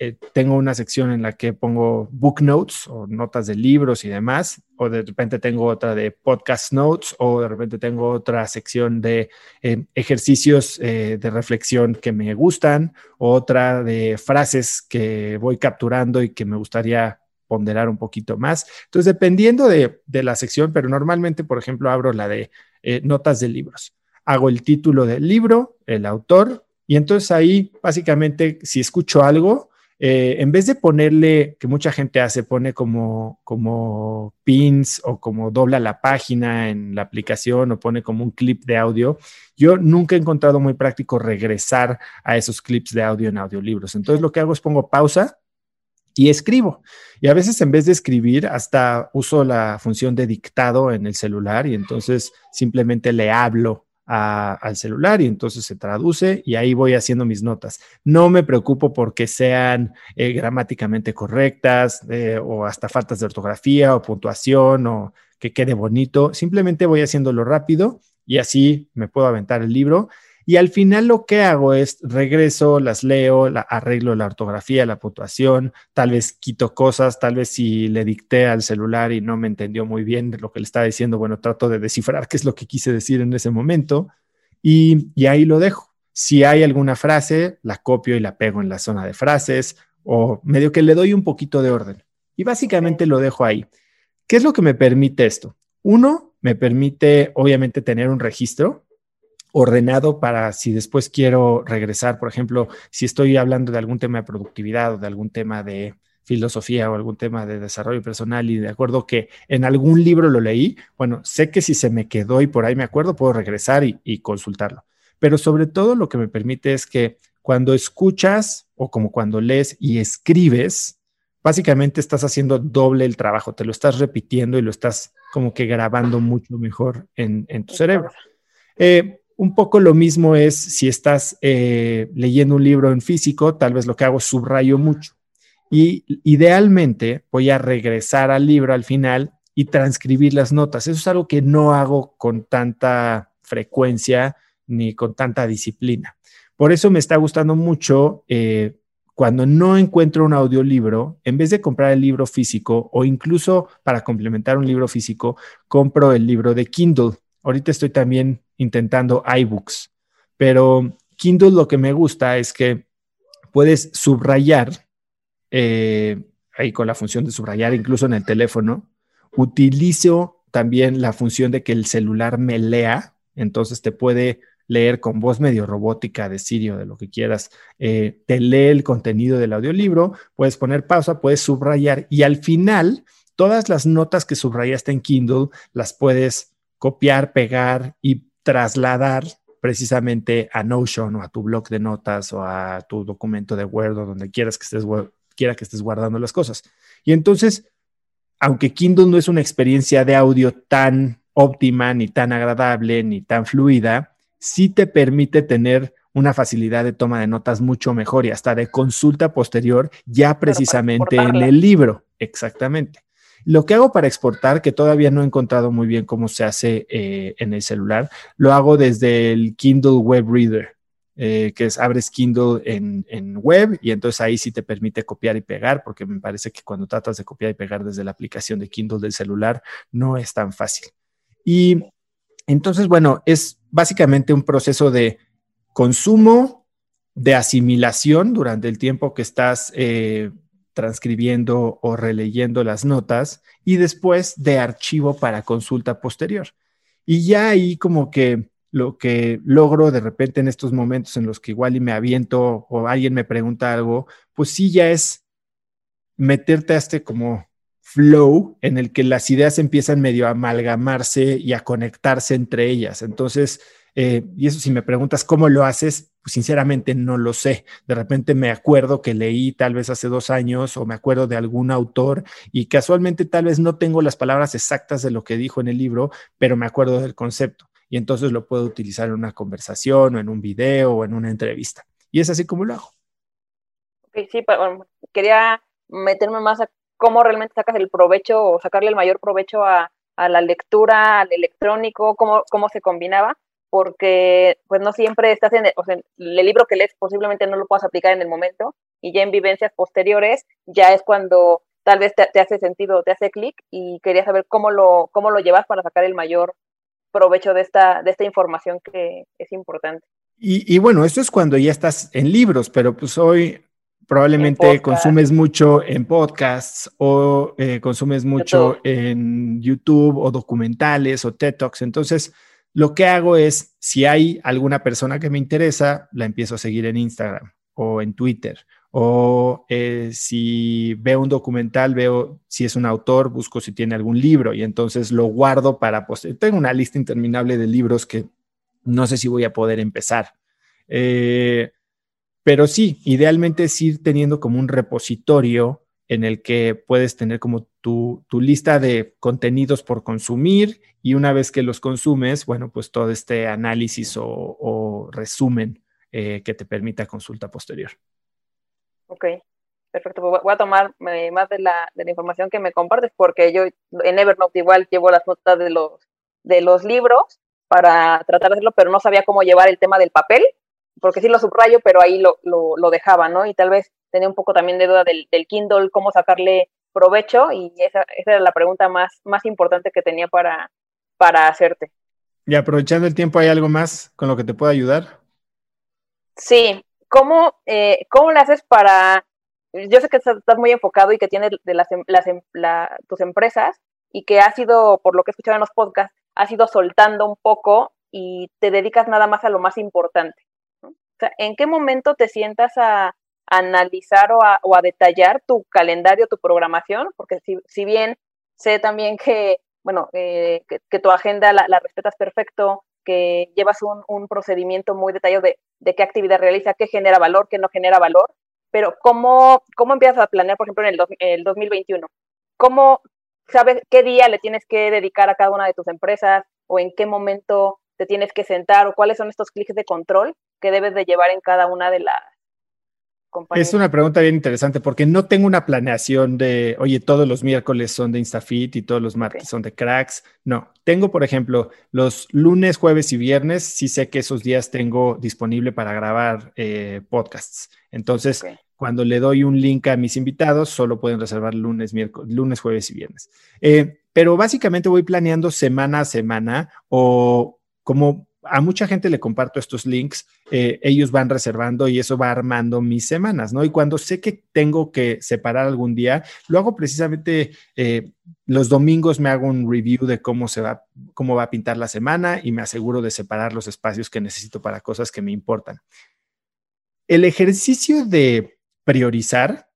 eh, tengo una sección en la que pongo book notes o notas de libros y demás, o de repente tengo otra de podcast notes, o de repente tengo otra sección de eh, ejercicios eh, de reflexión que me gustan, otra de frases que voy capturando y que me gustaría ponderar un poquito más. Entonces, dependiendo de, de la sección, pero normalmente, por ejemplo, abro la de notas de libros. Hago el título del libro, el autor, y entonces ahí, básicamente, si escucho algo, eh, en vez de ponerle, que mucha gente hace, pone como, como pins o como dobla la página en la aplicación o pone como un clip de audio, yo nunca he encontrado muy práctico regresar a esos clips de audio en audiolibros. Entonces lo que hago es pongo pausa y escribo. Y a veces en vez de escribir, hasta uso la función de dictado en el celular y entonces simplemente le hablo al celular y entonces se traduce y ahí voy haciendo mis notas. No me preocupo porque sean eh, gramáticamente correctas eh, o hasta faltas de ortografía o puntuación o que quede bonito. Simplemente voy haciéndolo rápido y así me puedo aventar el libro y al final lo que hago es regreso, las leo, la, arreglo la ortografía, la puntuación, tal vez quito cosas, tal vez si le dicté al celular y no me entendió muy bien lo que le estaba diciendo, bueno, trato de descifrar qué es lo que quise decir en ese momento y, y ahí lo dejo. Si hay alguna frase, la copio y la pego en la zona de frases o medio que le doy un poquito de orden. Y básicamente lo dejo ahí. ¿Qué es lo que me permite esto? Uno, me permite obviamente tener un registro ordenado para si después quiero regresar, por ejemplo, si estoy hablando de algún tema de productividad o de algún tema de filosofía o algún tema de desarrollo personal y de acuerdo que en algún libro lo leí, bueno, sé que si se me quedó y por ahí me acuerdo, puedo regresar y, consultarlo. Pero sobre todo lo que me permite es que cuando escuchas o como cuando lees y escribes, básicamente estás haciendo doble el trabajo, te lo estás repitiendo y lo estás como que grabando mucho mejor en, tu cerebro. Eh, un poco lo mismo es si estás eh, leyendo un libro en físico, tal vez lo que hago subrayo mucho. Y idealmente voy a regresar al libro al final y transcribir las notas. Eso es algo que no hago con tanta frecuencia ni con tanta disciplina. Por eso me está gustando mucho eh, cuando no encuentro un audiolibro, en vez de comprar el libro físico o incluso para complementar un libro físico, compro el libro de Kindle. Ahorita estoy también intentando iBooks, pero Kindle lo que me gusta es que puedes subrayar, eh, ahí con la función de subrayar, incluso en el teléfono. Utilizo también la función de que el celular me lea, entonces te puede leer con voz medio robótica de Siri o de lo que quieras, eh, te lee el contenido del audiolibro, puedes poner pausa, puedes subrayar y al final todas las notas que subrayaste en Kindle las puedes copiar, pegar y trasladar precisamente a Notion o a tu blog de notas o a tu documento de Word o donde quieras que estés, quiera que estés guardando las cosas. Y entonces, aunque Kindle no es una experiencia de audio tan óptima, ni tan agradable, ni tan fluida, sí te permite tener una facilidad de toma de notas mucho mejor y hasta de consulta posterior ya precisamente en el libro. Exactamente. Lo que hago para exportar, que todavía no he encontrado muy bien cómo se hace eh, en el celular, lo hago desde el Kindle Web Reader, eh, que es abres Kindle en, web y entonces ahí sí te permite copiar y pegar, porque me parece que cuando tratas de copiar y pegar desde la aplicación de Kindle del celular no es tan fácil. Y entonces, bueno, es básicamente un proceso de consumo, de asimilación durante el tiempo que estás eh, transcribiendo o releyendo las notas y después de archivo para consulta posterior. Y ya ahí como que lo que logro de repente en estos momentos en los que igual y me aviento o alguien me pregunta algo, pues sí ya es meterte a este como flow en el que las ideas empiezan medio a amalgamarse y a conectarse entre ellas. Entonces, eh, y eso si me preguntas cómo lo haces, pues sinceramente no lo sé. De repente me acuerdo que leí tal vez hace dos años o me acuerdo de algún autor y casualmente tal vez no tengo las palabras exactas de lo que dijo en el libro, pero me acuerdo del concepto y entonces lo puedo utilizar en una conversación o en un video o en una entrevista. Y es así como lo hago. sí, quería meterme más a cómo realmente sacas el provecho o sacarle el mayor provecho a, a la lectura, al electrónico, cómo, cómo se combinaba porque pues no siempre estás en el, o sea, el libro que lees posiblemente no lo puedas aplicar en el momento y ya en vivencias posteriores ya es cuando tal vez te, hace sentido, te hace clic y quería saber cómo lo, cómo lo llevas para sacar el mayor provecho de esta, de esta información que es importante. Y, bueno, eso es cuando ya estás en libros, pero pues hoy probablemente consumes mucho en podcasts o eh, consumes mucho en YouTube o documentales o TED Talks. Entonces, lo que hago es, si hay alguna persona que me interesa, la empiezo a seguir en Instagram o en Twitter. O eh, si veo un documental, veo si es un autor, busco si tiene algún libro y entonces lo guardo para postear. Tengo una lista interminable de libros que no sé si voy a poder empezar. Eh, pero sí, idealmente es ir teniendo como un repositorio en el que puedes tener como tu, lista de contenidos por consumir y una vez que los consumes, bueno, pues todo este análisis o, resumen eh, que te permita consulta posterior. Ok, perfecto. Pues voy a tomar eh, más de la, de la, información que me compartes porque yo en Evernote igual llevo las notas de los, de los libros para tratar de hacerlo, pero no sabía cómo llevar el tema del papel, porque sí lo subrayo, pero ahí lo, lo, dejaba, ¿no? Y tal vez tenía un poco también de duda del, del Kindle, cómo sacarle provecho, y esa, esa, era la pregunta más, más importante que tenía para, para hacerte. Y aprovechando el tiempo, ¿hay algo más con lo que te pueda ayudar? Sí, ¿cómo, eh, cómo le haces para, yo sé que estás, muy enfocado y que tienes de las, las em, tus empresas y que has sido, por lo que he escuchado en los podcasts, has ido soltando un poco y te dedicas nada más a lo más importante. ¿En qué momento te sientas a, analizar o a, detallar tu calendario, tu programación? Porque si, bien sé también que, bueno, eh, que, tu agenda la, respetas perfecto, que llevas un, procedimiento muy detallado de, qué actividad realiza, qué genera valor, qué no genera valor, pero ¿cómo, cómo empiezas a planear, por ejemplo, en el, el 2021? ¿Cómo, sabes qué día le tienes que dedicar a cada una de tus empresas o en qué momento te tienes que sentar o cuáles son estos clics de control que debes de llevar en cada una de las compañías. Es una pregunta bien interesante porque no tengo una planeación de, oye, todos los miércoles son de InstaFit y todos los martes son de Cracks. No, tengo, por ejemplo, los lunes, jueves y viernes, sí sé que esos días tengo disponible para grabar eh, podcasts. Entonces, cuando le doy un link a mis invitados, solo pueden reservar lunes, miércoles, lunes, jueves y viernes. Eh, pero básicamente voy planeando semana a semana o como a mucha gente le comparto estos links, eh, ellos van reservando y eso va armando mis semanas, ¿no? Y cuando sé que tengo que separar algún día, lo hago precisamente eh, los domingos, me hago un review de cómo se va, cómo va a pintar la semana y me aseguro de separar los espacios que necesito para cosas que me importan. El ejercicio de priorizar,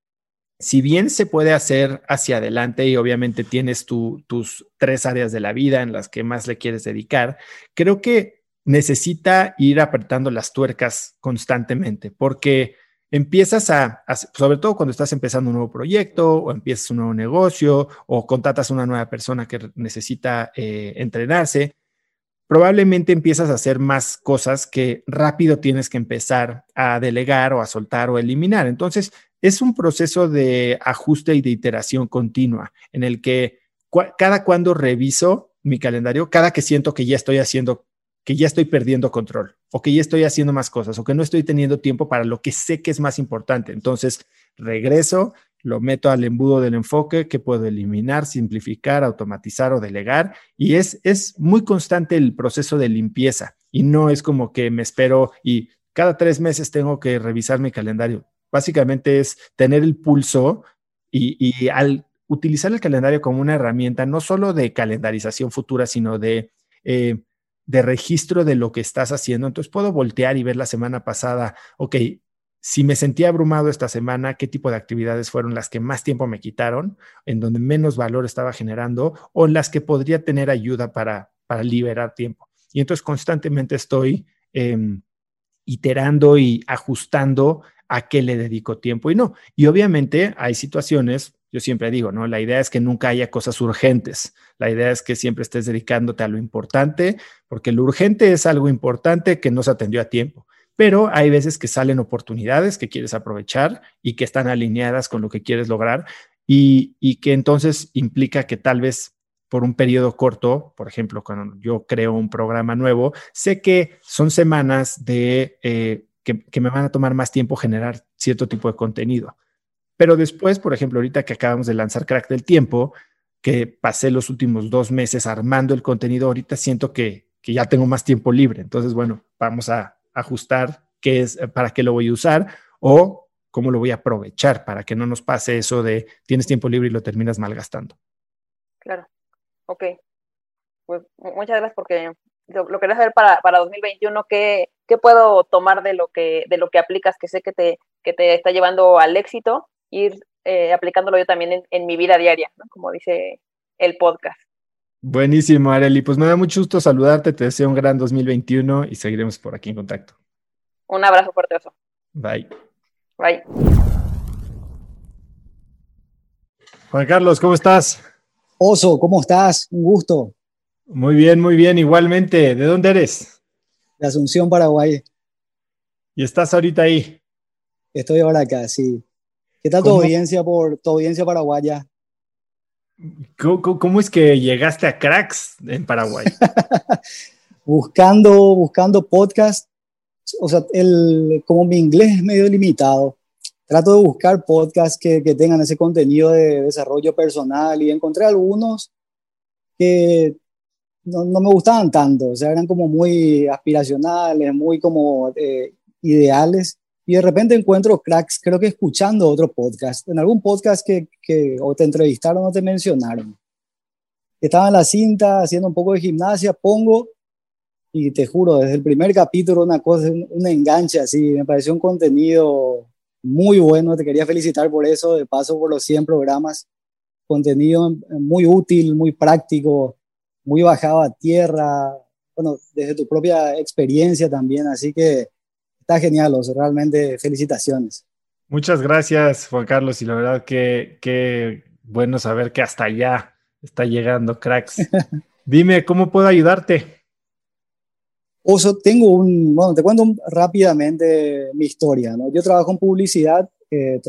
si bien se puede hacer hacia adelante y obviamente tienes tus tres áreas de la vida en las que más le quieres dedicar, creo que necesita ir apretando las tuercas constantemente porque empiezas a, sobre todo cuando estás empezando un nuevo proyecto o empiezas un nuevo negocio o contratas a una nueva persona que necesita eh, entrenarse, probablemente empiezas a hacer más cosas que rápido tienes que empezar a delegar o a soltar o eliminar. Entonces, es un proceso de ajuste y de iteración continua en el que cada cuando reviso mi calendario, cada que siento que ya estoy haciendo, que ya estoy perdiendo control o que ya estoy haciendo más cosas o que no estoy teniendo tiempo para lo que sé que es más importante. Entonces, regreso lo meto al embudo del enfoque que puedo eliminar, simplificar, automatizar o delegar. Y es, es muy constante el proceso de limpieza y no es como que me espero y cada tres meses tengo que revisar mi calendario. Básicamente es tener el pulso y, al utilizar el calendario como una herramienta no solo de calendarización futura, sino de... Eh, de registro de lo que estás haciendo. Entonces puedo voltear y ver la semana pasada, ok, si me sentía abrumado esta semana, qué tipo de actividades fueron las que más tiempo me quitaron, en donde menos valor estaba generando o las que podría tener ayuda para, para liberar tiempo. Y entonces constantemente estoy em, iterando y ajustando a qué le dedico tiempo y no. Y obviamente hay situaciones, yo siempre digo, ¿no? La idea es que nunca haya cosas urgentes. La idea es que siempre estés dedicándote a lo importante, porque lo urgente es algo importante que no se atendió a tiempo pero hay veces que salen oportunidades que quieres aprovechar y que están alineadas con lo que quieres lograr y, que entonces implica que tal vez por un periodo corto, por ejemplo, cuando yo creo un programa nuevo, sé que son semanas de eh, que, me van a tomar más tiempo generar cierto tipo de contenido. Pero después, por ejemplo, ahorita que acabamos de lanzar Crack del Tiempo, que pasé los últimos dos meses armando el contenido, ahorita siento que, que ya tengo más tiempo libre. Entonces, bueno, vamos a, ajustar qué es, eh, para qué lo voy a usar o cómo lo voy a aprovechar para que no nos pase eso de tienes tiempo libre y lo terminas malgastando. Claro, ok. Pues muchas gracias porque lo, quería saber para, para 2021, ¿qué, ¿qué, puedo tomar de lo que, de lo que aplicas, que sé que te, que te está llevando al éxito, ir eh, aplicándolo yo también en, en mi vida diaria, ¿no? como dice el podcast. Buenísimo, Areli. Pues me da mucho gusto saludarte, te deseo un gran 2021 y seguiremos por aquí en contacto. Un abrazo fuerte, oso. Bye. Bye. Juan Carlos, ¿cómo estás? Oso, ¿cómo estás? Un gusto. Muy bien, muy bien, igualmente. ¿De dónde eres? De Asunción, Paraguay. ¿Y estás ahorita ahí? Estoy ahora acá, sí. ¿Qué tal tu audiencia por tu audiencia paraguaya? ¿Cómo, es que llegaste a Cracks en Paraguay? buscando, buscando podcast. O sea, el, como mi inglés es medio limitado, trato de buscar podcasts que, que tengan ese contenido de desarrollo personal y encontré algunos que no, no, me gustaban tanto, o sea, eran como muy aspiracionales, muy como eh, ideales. Y de repente encuentro cracks, creo que escuchando otro podcast, en algún podcast que, que o te entrevistaron o te mencionaron. Estaba en la cinta haciendo un poco de gimnasia, pongo y te juro, desde el primer capítulo una cosa, un, un enganche así, me pareció un contenido muy bueno, te quería felicitar por eso, de paso por los 100 programas, contenido muy útil, muy práctico, muy bajado a tierra, bueno, desde tu propia experiencia también, así que está genial, o realmente felicitaciones. Muchas gracias, Juan Carlos, y la verdad que, que bueno saber que hasta allá está llegando, cracks. Dime, ¿cómo puedo ayudarte? Oso, tengo un, bueno, te cuento rápidamente mi historia, ¿no? Yo trabajo en publicidad, eh,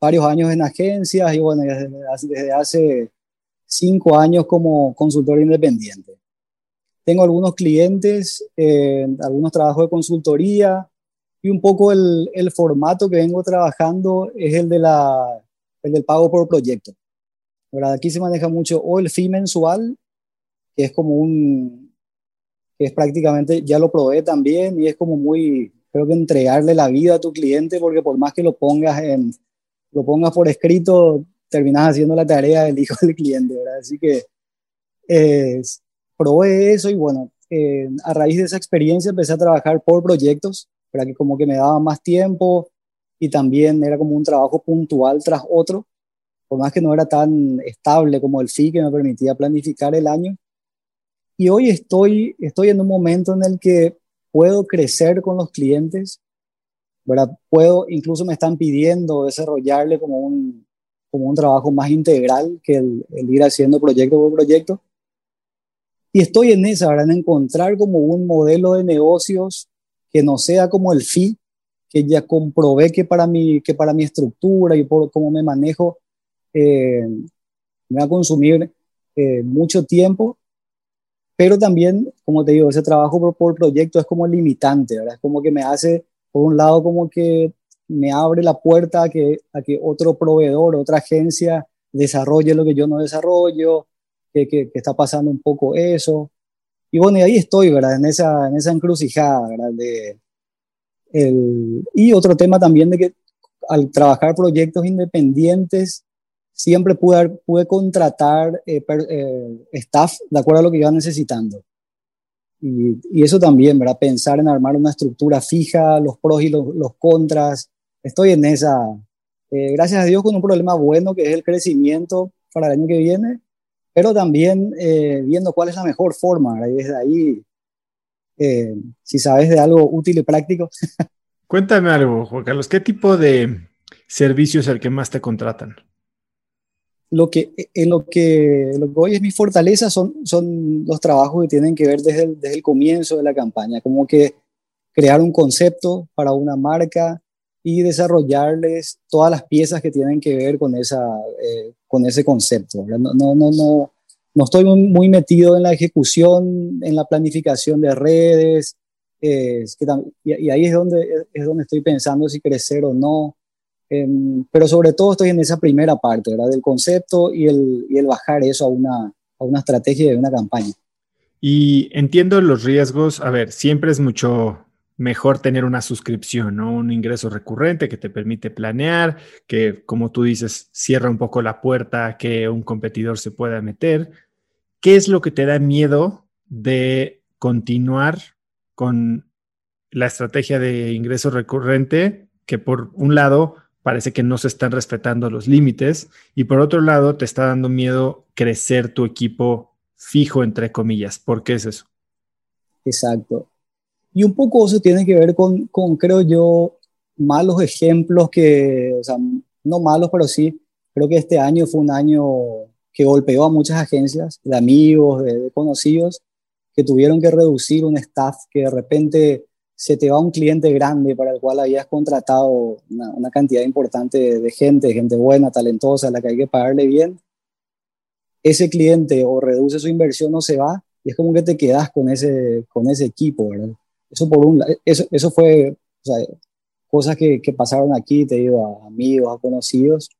varios años en agencias y bueno, desde, hace cinco años como consultor independiente. Tengo algunos clientes, eh, algunos trabajos de consultoría y un poco el, el, formato que vengo trabajando es el, de la, el del pago por proyecto. ¿verdad? Aquí se maneja mucho o el fee mensual, que es como un, es prácticamente, ya lo probé también y es como muy, creo que entregarle la vida a tu cliente porque por más que lo pongas en, lo pongas por escrito, terminas haciendo la tarea del hijo del cliente, ¿verdad? Así que eh, probé eso y bueno, eh, a raíz de esa experiencia empecé a trabajar por proyectos, para que como que me daba más tiempo y también era como un trabajo puntual tras otro, por más que no era tan estable como el FI que me permitía planificar el año. Y hoy estoy, estoy en un momento en el que puedo crecer con los clientes, ¿verdad? Puedo, incluso me están pidiendo desarrollarle como un, como un trabajo más integral que el, ir haciendo proyecto por proyecto. Y estoy en esa, ¿verdad? En encontrar como un modelo de negocios que no sea como el fee, que ya comprobé que para mi, que para mi estructura y por cómo me manejo eh, me va a consumir eh, mucho tiempo pero también, como te digo, ese trabajo por, por proyecto es como limitante, ¿verdad? Es como que me hace, por un lado, como que me abre la puerta a que, a que otro proveedor, otra agencia desarrolle lo que yo no desarrollo, que, que, está pasando un poco eso. Y bueno, y ahí estoy, ¿verdad? En esa, en esa encrucijada, ¿verdad? De, el, y otro tema también de que al trabajar proyectos independientes, siempre pude, pude contratar eh, eh, staff de acuerdo a lo que iba necesitando. Y, y, eso también, ¿verdad? Pensar en armar una estructura fija, los pros y los, los contras. Estoy en esa, eh, gracias a Dios, con un problema bueno que es el crecimiento para el año que viene, pero también viendo cuál es la mejor forma, ¿verdad? Y desde ahí, si sabes de algo útil y práctico. Cuéntame algo, Juan Carlos, ¿qué tipo de servicio es el que más te contratan? lo que, en lo que, lo que hoy es mi fortaleza son, son los trabajos que tienen que ver desde el, desde el comienzo de la campaña, como que crear un concepto para una marca y desarrollarles todas las piezas que tienen que ver con, esa, eh, con ese concepto. No, no, no, no, no estoy muy metido en la ejecución, en la planificación de redes, eh, que, y, y, ahí es donde, es donde estoy pensando si crecer o no. Em, pero sobre todo estoy en esa primera parte, ¿verdad? Del concepto y el, y el bajar eso a una, a una estrategia de una campaña. Y entiendo los riesgos. A ver, siempre es mucho mejor tener una suscripción, ¿no? Un ingreso recurrente que te permite planear, que como tú dices, cierra un poco la puerta que un competidor se pueda meter. ¿Qué es lo que te da miedo de continuar con la estrategia de ingreso recurrente? Que por un lado parece que no se están respetando los límites y por otro lado te está dando miedo crecer tu equipo fijo, entre comillas. ¿Por qué es eso? Exacto. Y un poco eso tiene que ver con, con creo yo, malos ejemplos que, o sea, no malos, pero sí creo que este año fue un año que golpeó a muchas agencias, de amigos, de, conocidos, que tuvieron que reducir un staff, que de repente se te va un cliente grande para el cual habías contratado una, cantidad importante de, gente, gente buena, talentosa, a la que hay que pagarle bien. Ese cliente o reduce su inversión o se va, y es como que te quedas con ese, con ese equipo, ¿verdad? Eso por un eso, eso fue, o sea, cosas que, que pasaron aquí, te digo, a amigos, a conocidos,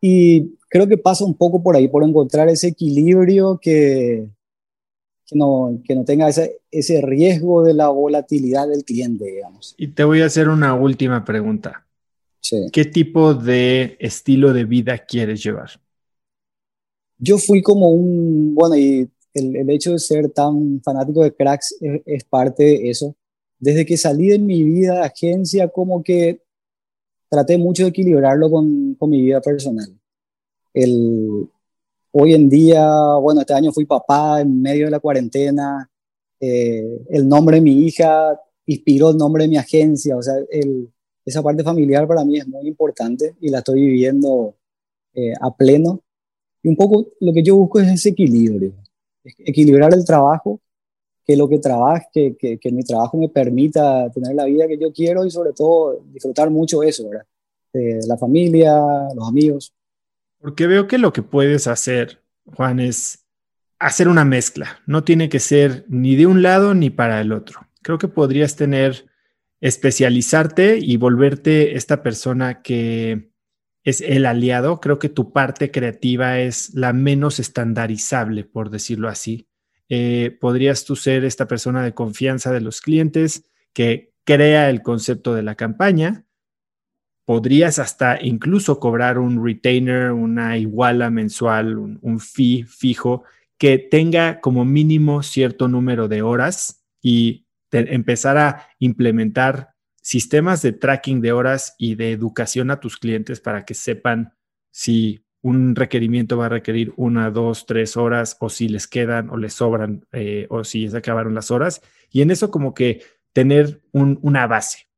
y creo que pasa un poco por ahí, por encontrar ese equilibrio que, que, no, que no tenga ese, ese riesgo de la volatilidad del cliente, digamos. Y te voy a hacer una última pregunta. ¿Qué tipo de estilo de vida quieres llevar? Yo fui como un, bueno, y el, el hecho de ser tan fanático de cracks es, es, parte de eso. Desde que salí de mi vida de agencia, como que traté mucho de equilibrarlo con, con mi vida personal. El, hoy en día, bueno, este año fui papá en medio de la cuarentena, eh, el nombre de mi hija inspiró el nombre de mi agencia, o sea, el, esa parte familiar para mí es muy importante y la estoy viviendo eh, a pleno. Y un poco lo que yo busco es ese equilibrio, equilibrar el trabajo que lo que trabaje, que, que, mi trabajo me permita tener la vida que yo quiero y sobre todo disfrutar mucho eso, ¿verdad? De la familia, los amigos. Porque veo que lo que puedes hacer, Juan, es hacer una mezcla. No tiene que ser ni de un lado ni para el otro. Creo que podrías tener, especializarte y volverte esta persona que es el aliado. Creo que tu parte creativa es la menos estandarizable, por decirlo así eh, podrías tú ser esta persona de confianza de los clientes que crea el concepto de la campaña. Podrías hasta incluso cobrar un retainer, una iguala mensual, un, fee fijo que tenga como mínimo cierto número de horas y empezar a implementar sistemas de tracking de horas y de educación a tus clientes para que sepan si un requerimiento va a requerir una, dos, tres horas, o si les quedan o les sobran, eh, o si se acabaron las horas. Y en eso como que tener una base.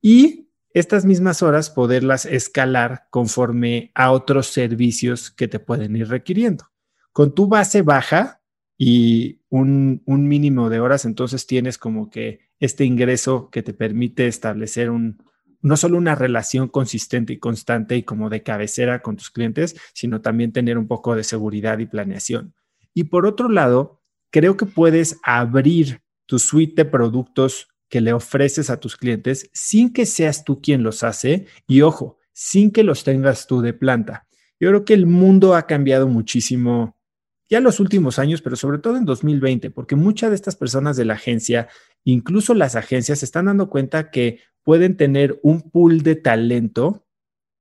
Y estas mismas horas poderlas escalar conforme a otros servicios que te pueden ir requiriendo. Con tu base baja y un, un mínimo de horas, entonces tienes como que este ingreso que te permite establecer un, no solo una relación consistente y constante y como de cabecera con tus clientes, sino también tener un poco de seguridad y planeación. Y por otro lado, creo que puedes abrir tu suite de productos que le ofreces a tus clientes sin que seas tú quien los hace y ojo, sin que los tengas tú de planta. Yo creo que el mundo ha cambiado muchísimo ya en los últimos años, pero sobre todo en 2020, porque muchas de estas personas de la agencia, incluso las agencias, se están dando cuenta que pueden tener un pool de talento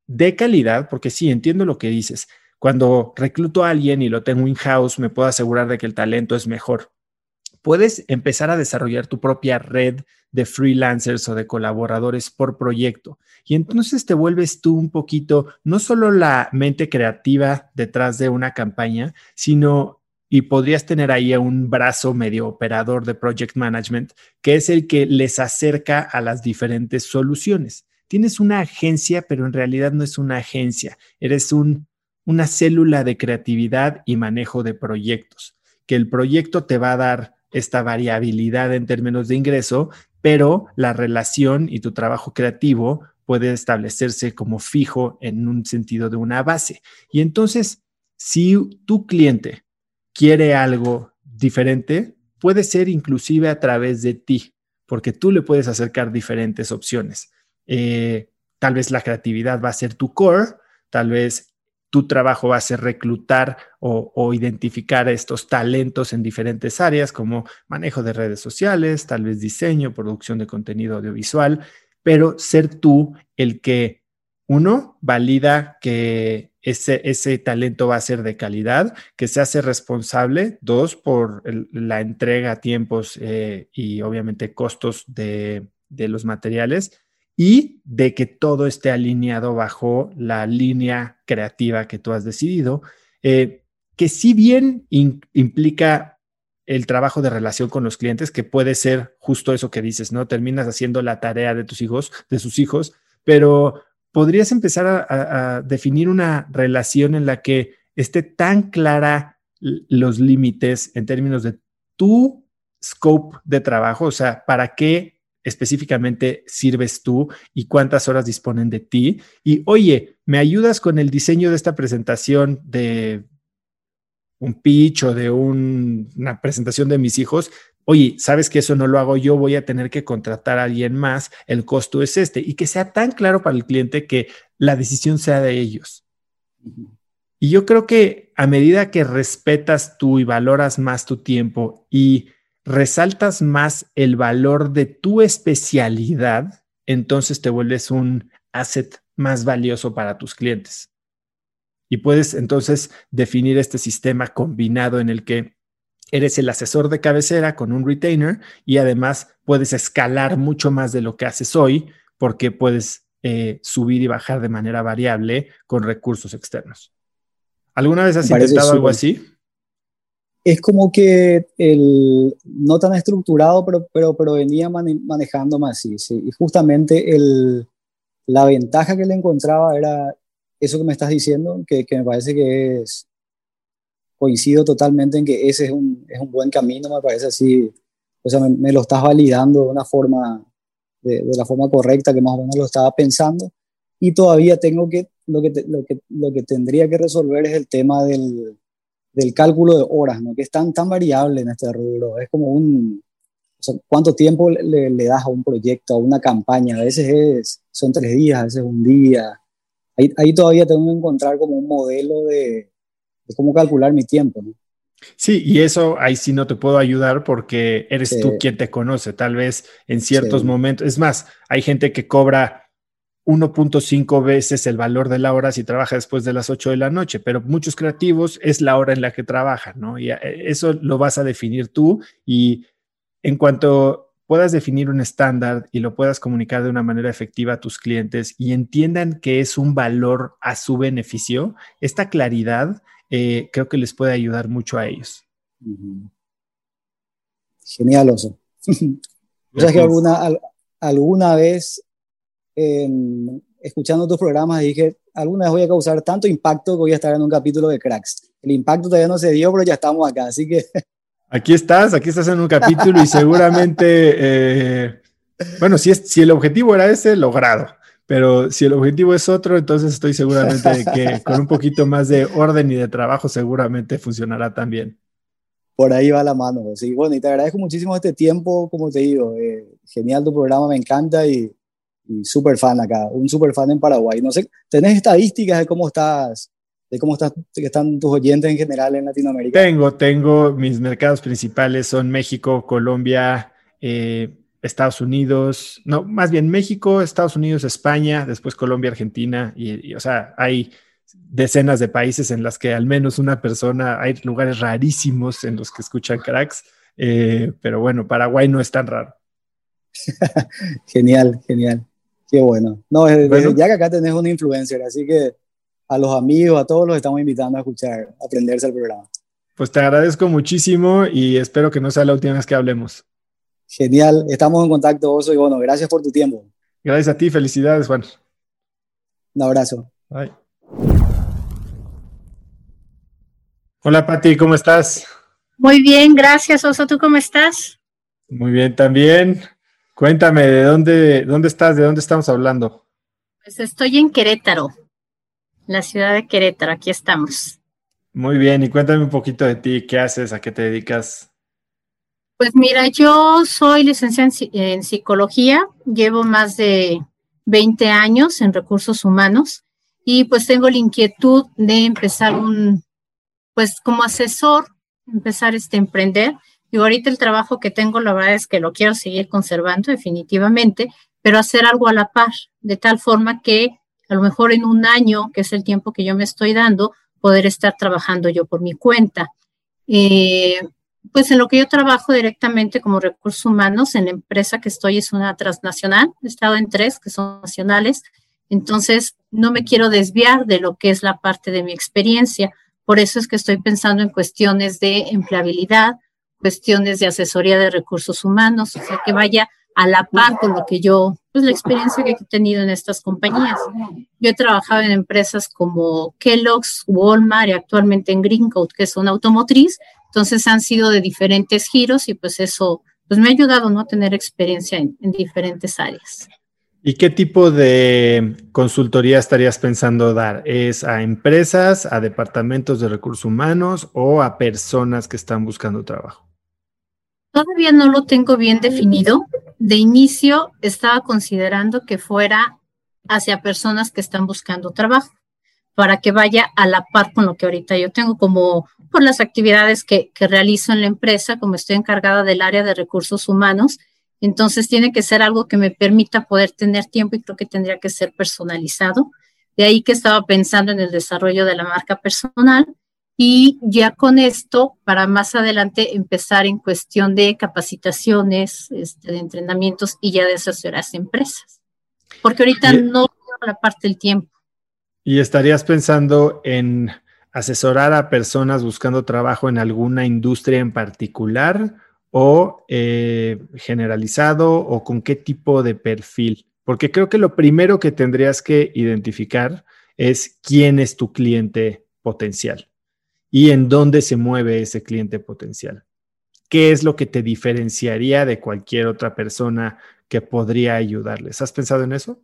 de calidad, porque sí, entiendo lo que dices. Cuando recluto a alguien y lo tengo in-house, me puedo asegurar de que el talento es mejor. Puedes empezar a desarrollar tu propia red de freelancers o de colaboradores por proyecto. Y entonces te vuelves tú un poquito, no solo la mente creativa detrás de una campaña, sino y podrías tener ahí un brazo medio operador de project management, que es el que les acerca a las diferentes soluciones. Tienes una agencia, pero en realidad no es una agencia, eres un, una célula de creatividad y manejo de proyectos, que el proyecto te va a dar esta variabilidad en términos de ingreso, pero la relación y tu trabajo creativo puede establecerse como fijo en un sentido de una base. Y entonces, si tu cliente quiere algo diferente, puede ser inclusive a través de ti, porque tú le puedes acercar diferentes opciones. Eh, tal vez la creatividad va a ser tu core, tal vez tu trabajo va a ser reclutar o, o, identificar estos talentos en diferentes áreas como manejo de redes sociales, tal vez diseño, producción de contenido audiovisual, pero ser tú el que, uno, valida que ese, ese talento va a ser de calidad, que se hace responsable, dos, por la entrega tiempos eh, y obviamente costos de, los materiales y de que todo esté alineado bajo la línea creativa que tú has decidido, eh, que si bien implica el trabajo de relación con los clientes, que puede ser justo eso que dices, ¿no? Terminas haciendo la tarea de tus hijos, de sus hijos, pero podrías empezar a, definir una relación en la que esté tan clara los límites en términos de tu scope de trabajo, o sea, para qué específicamente sirves tú y cuántas horas disponen de ti. Y oye, ¿me ayudas con el diseño de esta presentación de un pitch o de una presentación de mis hijos? Oye, sabes que eso no lo hago yo, voy a tener que contratar a alguien más, el costo es este, y que sea tan claro para el cliente que la decisión sea de ellos. Y yo creo que a medida que respetas tú y valoras más tu tiempo y resaltas más el valor de tu especialidad, entonces te vuelves un asset más valioso para tus clientes. Y puedes entonces definir este sistema combinado en el que eres el asesor de cabecera con un retainer y además puedes escalar mucho más de lo que haces hoy porque puedes eh, subir y bajar de manera variable con recursos externos. ¿Alguna vez has intentado algo así? Es como que el, no tan estructurado, pero, pero, pero venía manejando más así. Sí. Y justamente el, la ventaja que le encontraba era eso que me estás diciendo, que, que me parece que es coincido totalmente en que ese es un, es un buen camino, me parece así, o sea, me, lo estás validando de una forma, de, la forma correcta que más o menos lo estaba pensando, y todavía tengo que, lo que, lo que, lo que tendría que resolver es el tema del, del cálculo de horas, ¿no? que es tan, tan variable en este rubro, es como un, o sea, cuánto tiempo le, le, das a un proyecto, a una campaña, a veces es, son tres días, a veces un día, ahí, ahí todavía tengo que encontrar como un modelo de cómo calcular mi tiempo. Sí, y eso ahí sí no te puedo ayudar porque eres tú quien te conoce. Tal vez en ciertos momentos, es más, hay gente que cobra 1.5 veces el valor de la hora si trabaja después de las 8 de la noche, pero muchos creativos es la hora en la que trabajan, ¿no? Y eh, eso lo vas a definir tú y en cuanto puedas definir un estándar y lo puedas comunicar de una manera efectiva a tus clientes y entiendan que es un valor a su beneficio, esta claridad eh, creo que les puede ayudar mucho a ellos. Genial, Oso. ¿Sabes que alguna, alguna vez escuchando tus programas dije, alguna vez voy a causar tanto impacto que voy a estar en un capítulo de Cracks? El impacto todavía no se dio, pero ya estamos acá, así que... Aquí estás, aquí estás en un capítulo y seguramente, eh, bueno, si, es, si el objetivo era ese, logrado. Pero si el objetivo es otro, entonces estoy seguramente de que con un poquito más de orden y de trabajo seguramente funcionará también. Por ahí va la mano. Sí, bueno, y te agradezco muchísimo este tiempo, como te digo, eh, genial tu programa, me encanta y, y súper fan acá, un súper fan en Paraguay. No sé, ¿tenés estadísticas de cómo estás, de cómo estás, que están tus oyentes en general en Latinoamérica? Tengo, tengo, mis mercados principales son México, Colombia, eh, Estados Unidos, no, más bien México, Estados Unidos, España, después Colombia, Argentina, y, o sea, hay decenas de países en las que al menos una persona, hay lugares rarísimos en los que escuchan cracks, eh, pero bueno, Paraguay no es tan raro. genial, genial, qué bueno. No, ya que acá tenés una influencer, así que a los amigos, a todos los estamos invitando a escuchar, a aprenderse el programa. Pues te agradezco muchísimo y espero que no sea la última vez que hablemos. Genial, estamos en contacto, Oso, y bueno, gracias por tu tiempo. Gracias a ti, felicidades, Juan. Un abrazo. Bye. Hola, Pati, ¿cómo estás? Muy bien, gracias, Oso. ¿Tú cómo estás? Muy bien, también. Cuéntame, ¿de dónde, dónde estás? ¿De dónde estamos hablando? Pues estoy en Querétaro, la ciudad de Querétaro, aquí estamos. Muy bien, y cuéntame un poquito de ti, ¿qué haces? ¿A qué te dedicas? Pues mira, yo soy licenciada en, psicología, llevo más de 20 años en recursos humanos y pues tengo la inquietud de empezar un, pues como asesor, empezar este emprender. Y ahorita el trabajo que tengo, la verdad es que lo quiero seguir conservando definitivamente, pero hacer algo a la par, de tal forma que a lo mejor en un año, que es el tiempo que yo me estoy dando, poder estar trabajando yo por mi cuenta. Eh, pues en lo que yo trabajo directamente como recursos humanos, en la empresa que estoy es una transnacional, he estado en tres que son nacionales, entonces no me quiero desviar de lo que es la parte de mi experiencia, por eso es que estoy pensando en cuestiones de empleabilidad, cuestiones de asesoría de recursos humanos, o sea, que vaya a la par con lo que yo pues la experiencia que he tenido en estas compañías. Yo he trabajado en empresas como Kellogg's, Walmart y actualmente en Greencoat, que es una automotriz. Entonces han sido de diferentes giros y pues eso pues me ha ayudado ¿no? a tener experiencia en, en diferentes áreas. ¿Y qué tipo de consultoría estarías pensando dar? ¿Es a empresas, a departamentos de recursos humanos o a personas que están buscando trabajo? Todavía no lo tengo bien definido. De inicio estaba considerando que fuera hacia personas que están buscando trabajo, para que vaya a la par con lo que ahorita yo tengo, como por las actividades que, que realizo en la empresa, como estoy encargada del área de recursos humanos, entonces tiene que ser algo que me permita poder tener tiempo y creo que tendría que ser personalizado. De ahí que estaba pensando en el desarrollo de la marca personal y ya con esto, para más adelante empezar en cuestión de capacitaciones, este, de entrenamientos y ya de asesorar a empresas. Porque ahorita no tengo la parte del tiempo. ¿Y estarías pensando en asesorar a personas buscando trabajo en alguna industria en particular o eh, generalizado o con qué tipo de perfil? Porque creo que lo primero que tendrías que identificar es quién es tu cliente potencial y en dónde se mueve ese cliente potencial. ¿Qué es lo que te diferenciaría de cualquier otra persona que podría ayudarles? ¿Has pensado en eso?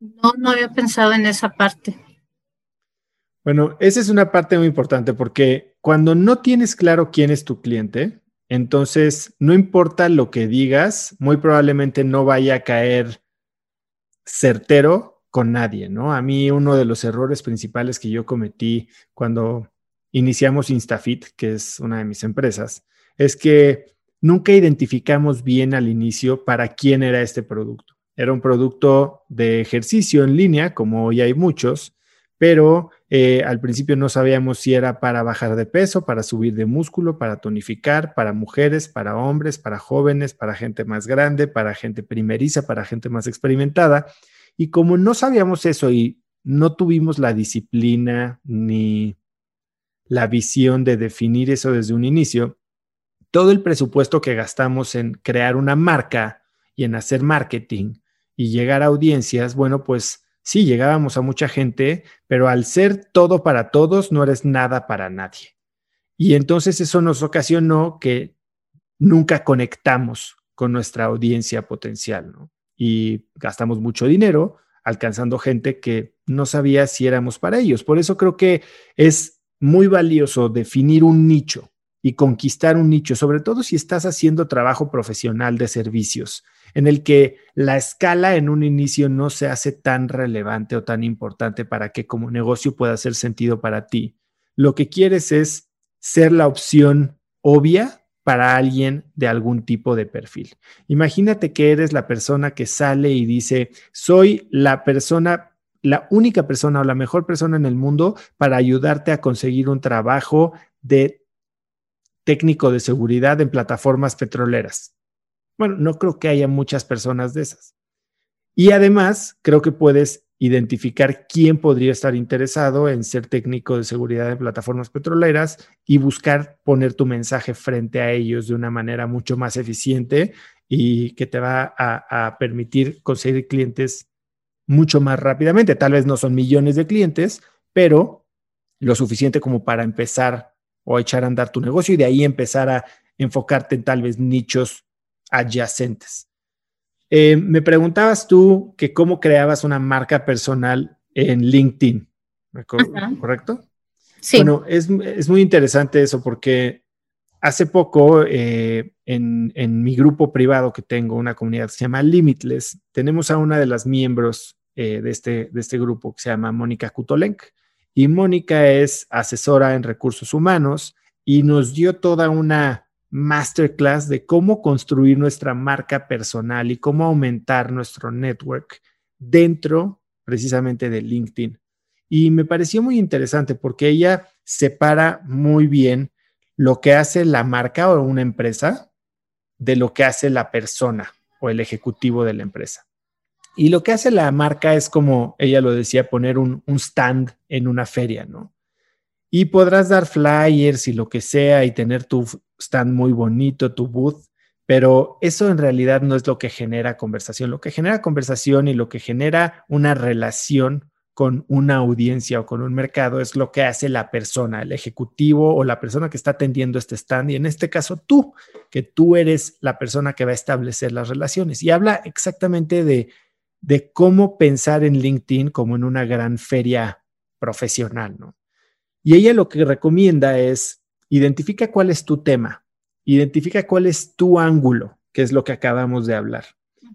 No, no había pensado en esa parte. Bueno, esa es una parte muy importante porque cuando no tienes claro quién es tu cliente, entonces, no importa lo que digas, muy probablemente no vaya a caer certero con nadie, ¿no? A mí uno de los errores principales que yo cometí cuando iniciamos Instafit, que es una de mis empresas, es que nunca identificamos bien al inicio para quién era este producto. Era un producto de ejercicio en línea, como hoy hay muchos, pero eh, al principio no sabíamos si era para bajar de peso, para subir de músculo, para tonificar, para mujeres, para hombres, para jóvenes, para gente más grande, para gente primeriza, para gente más experimentada. Y como no sabíamos eso y no tuvimos la disciplina ni la visión de definir eso desde un inicio, todo el presupuesto que gastamos en crear una marca y en hacer marketing y llegar a audiencias, bueno, pues sí, llegábamos a mucha gente, pero al ser todo para todos, no eres nada para nadie. Y entonces eso nos ocasionó que nunca conectamos con nuestra audiencia potencial. Y gastamos mucho dinero alcanzando gente que no sabía si éramos para ellos. Por eso creo que es muy valioso definir un nicho y conquistar un nicho, sobre todo si estás haciendo trabajo profesional de servicios en el que la escala en un inicio no se hace tan relevante o tan importante para que como negocio pueda hacer sentido para ti. Lo que quieres es ser la opción obvia para alguien de algún tipo de perfil. Imagínate que eres la persona que sale y dice, soy la persona, la única persona o la mejor persona en el mundo para ayudarte a conseguir un trabajo de técnico de seguridad en plataformas petroleras. Bueno, no creo que haya muchas personas de esas. Y además, creo que puedes identificar quién podría estar interesado en ser técnico de seguridad en plataformas petroleras y buscar poner tu mensaje frente a ellos de una manera mucho más eficiente y que te va a, permitir conseguir clientes mucho más rápidamente. Tal vez no son millones de clientes, pero lo suficiente como para empezar o echar a andar tu negocio y de ahí empezar a enfocarte en tal vez nichos adyacentes. Eh, me preguntabas tú que cómo creabas una marca personal en LinkedIn, ¿correcto? Sí. Bueno, es, muy interesante eso porque hace poco eh, en, mi grupo privado que tengo, una comunidad que se llama Limitless, tenemos a una de las miembros eh, de, este, de este grupo que se llama Mónica Kutolenk. Y Mónica es asesora en recursos humanos y nos dio toda una masterclass de cómo construir nuestra marca personal y cómo aumentar nuestro network dentro precisamente de LinkedIn. Y me pareció muy interesante porque ella separa muy bien lo que hace la marca o una empresa de lo que hace la persona o el ejecutivo de la empresa. Y lo que hace la marca es como ella lo decía, poner un, stand en una feria, ¿no? Y podrás dar flyers y lo que sea y tener tu stand muy bonito, tu booth, pero eso en realidad no es lo que genera conversación. Lo que genera conversación y lo que genera una relación con una audiencia o con un mercado es lo que hace la persona, el ejecutivo o la persona que está atendiendo este stand y en este caso tú, que tú eres la persona que va a establecer las relaciones. Y habla exactamente de, cómo pensar en LinkedIn como en una gran feria profesional, ¿no? Y ella lo que recomienda es identifica cuál es tu tema, identifica cuál es tu ángulo, que es lo que acabamos de hablar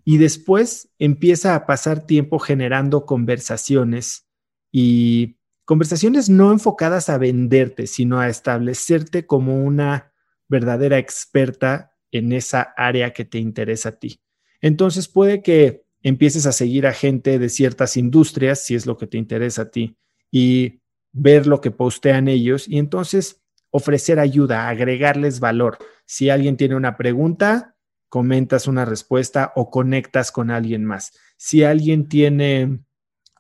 y después empieza a pasar tiempo generando conversaciones y conversaciones no enfocadas a venderte, sino a establecerte como una verdadera experta en esa área que te interesa a ti. Entonces puede que empieces a seguir a gente de ciertas industrias, si es lo que te interesa a ti, y ver lo que postean ellos y entonces ofrecer ayuda, agregarles valor. Si alguien tiene una pregunta, comentas una respuesta o conectas con alguien más. Si alguien tiene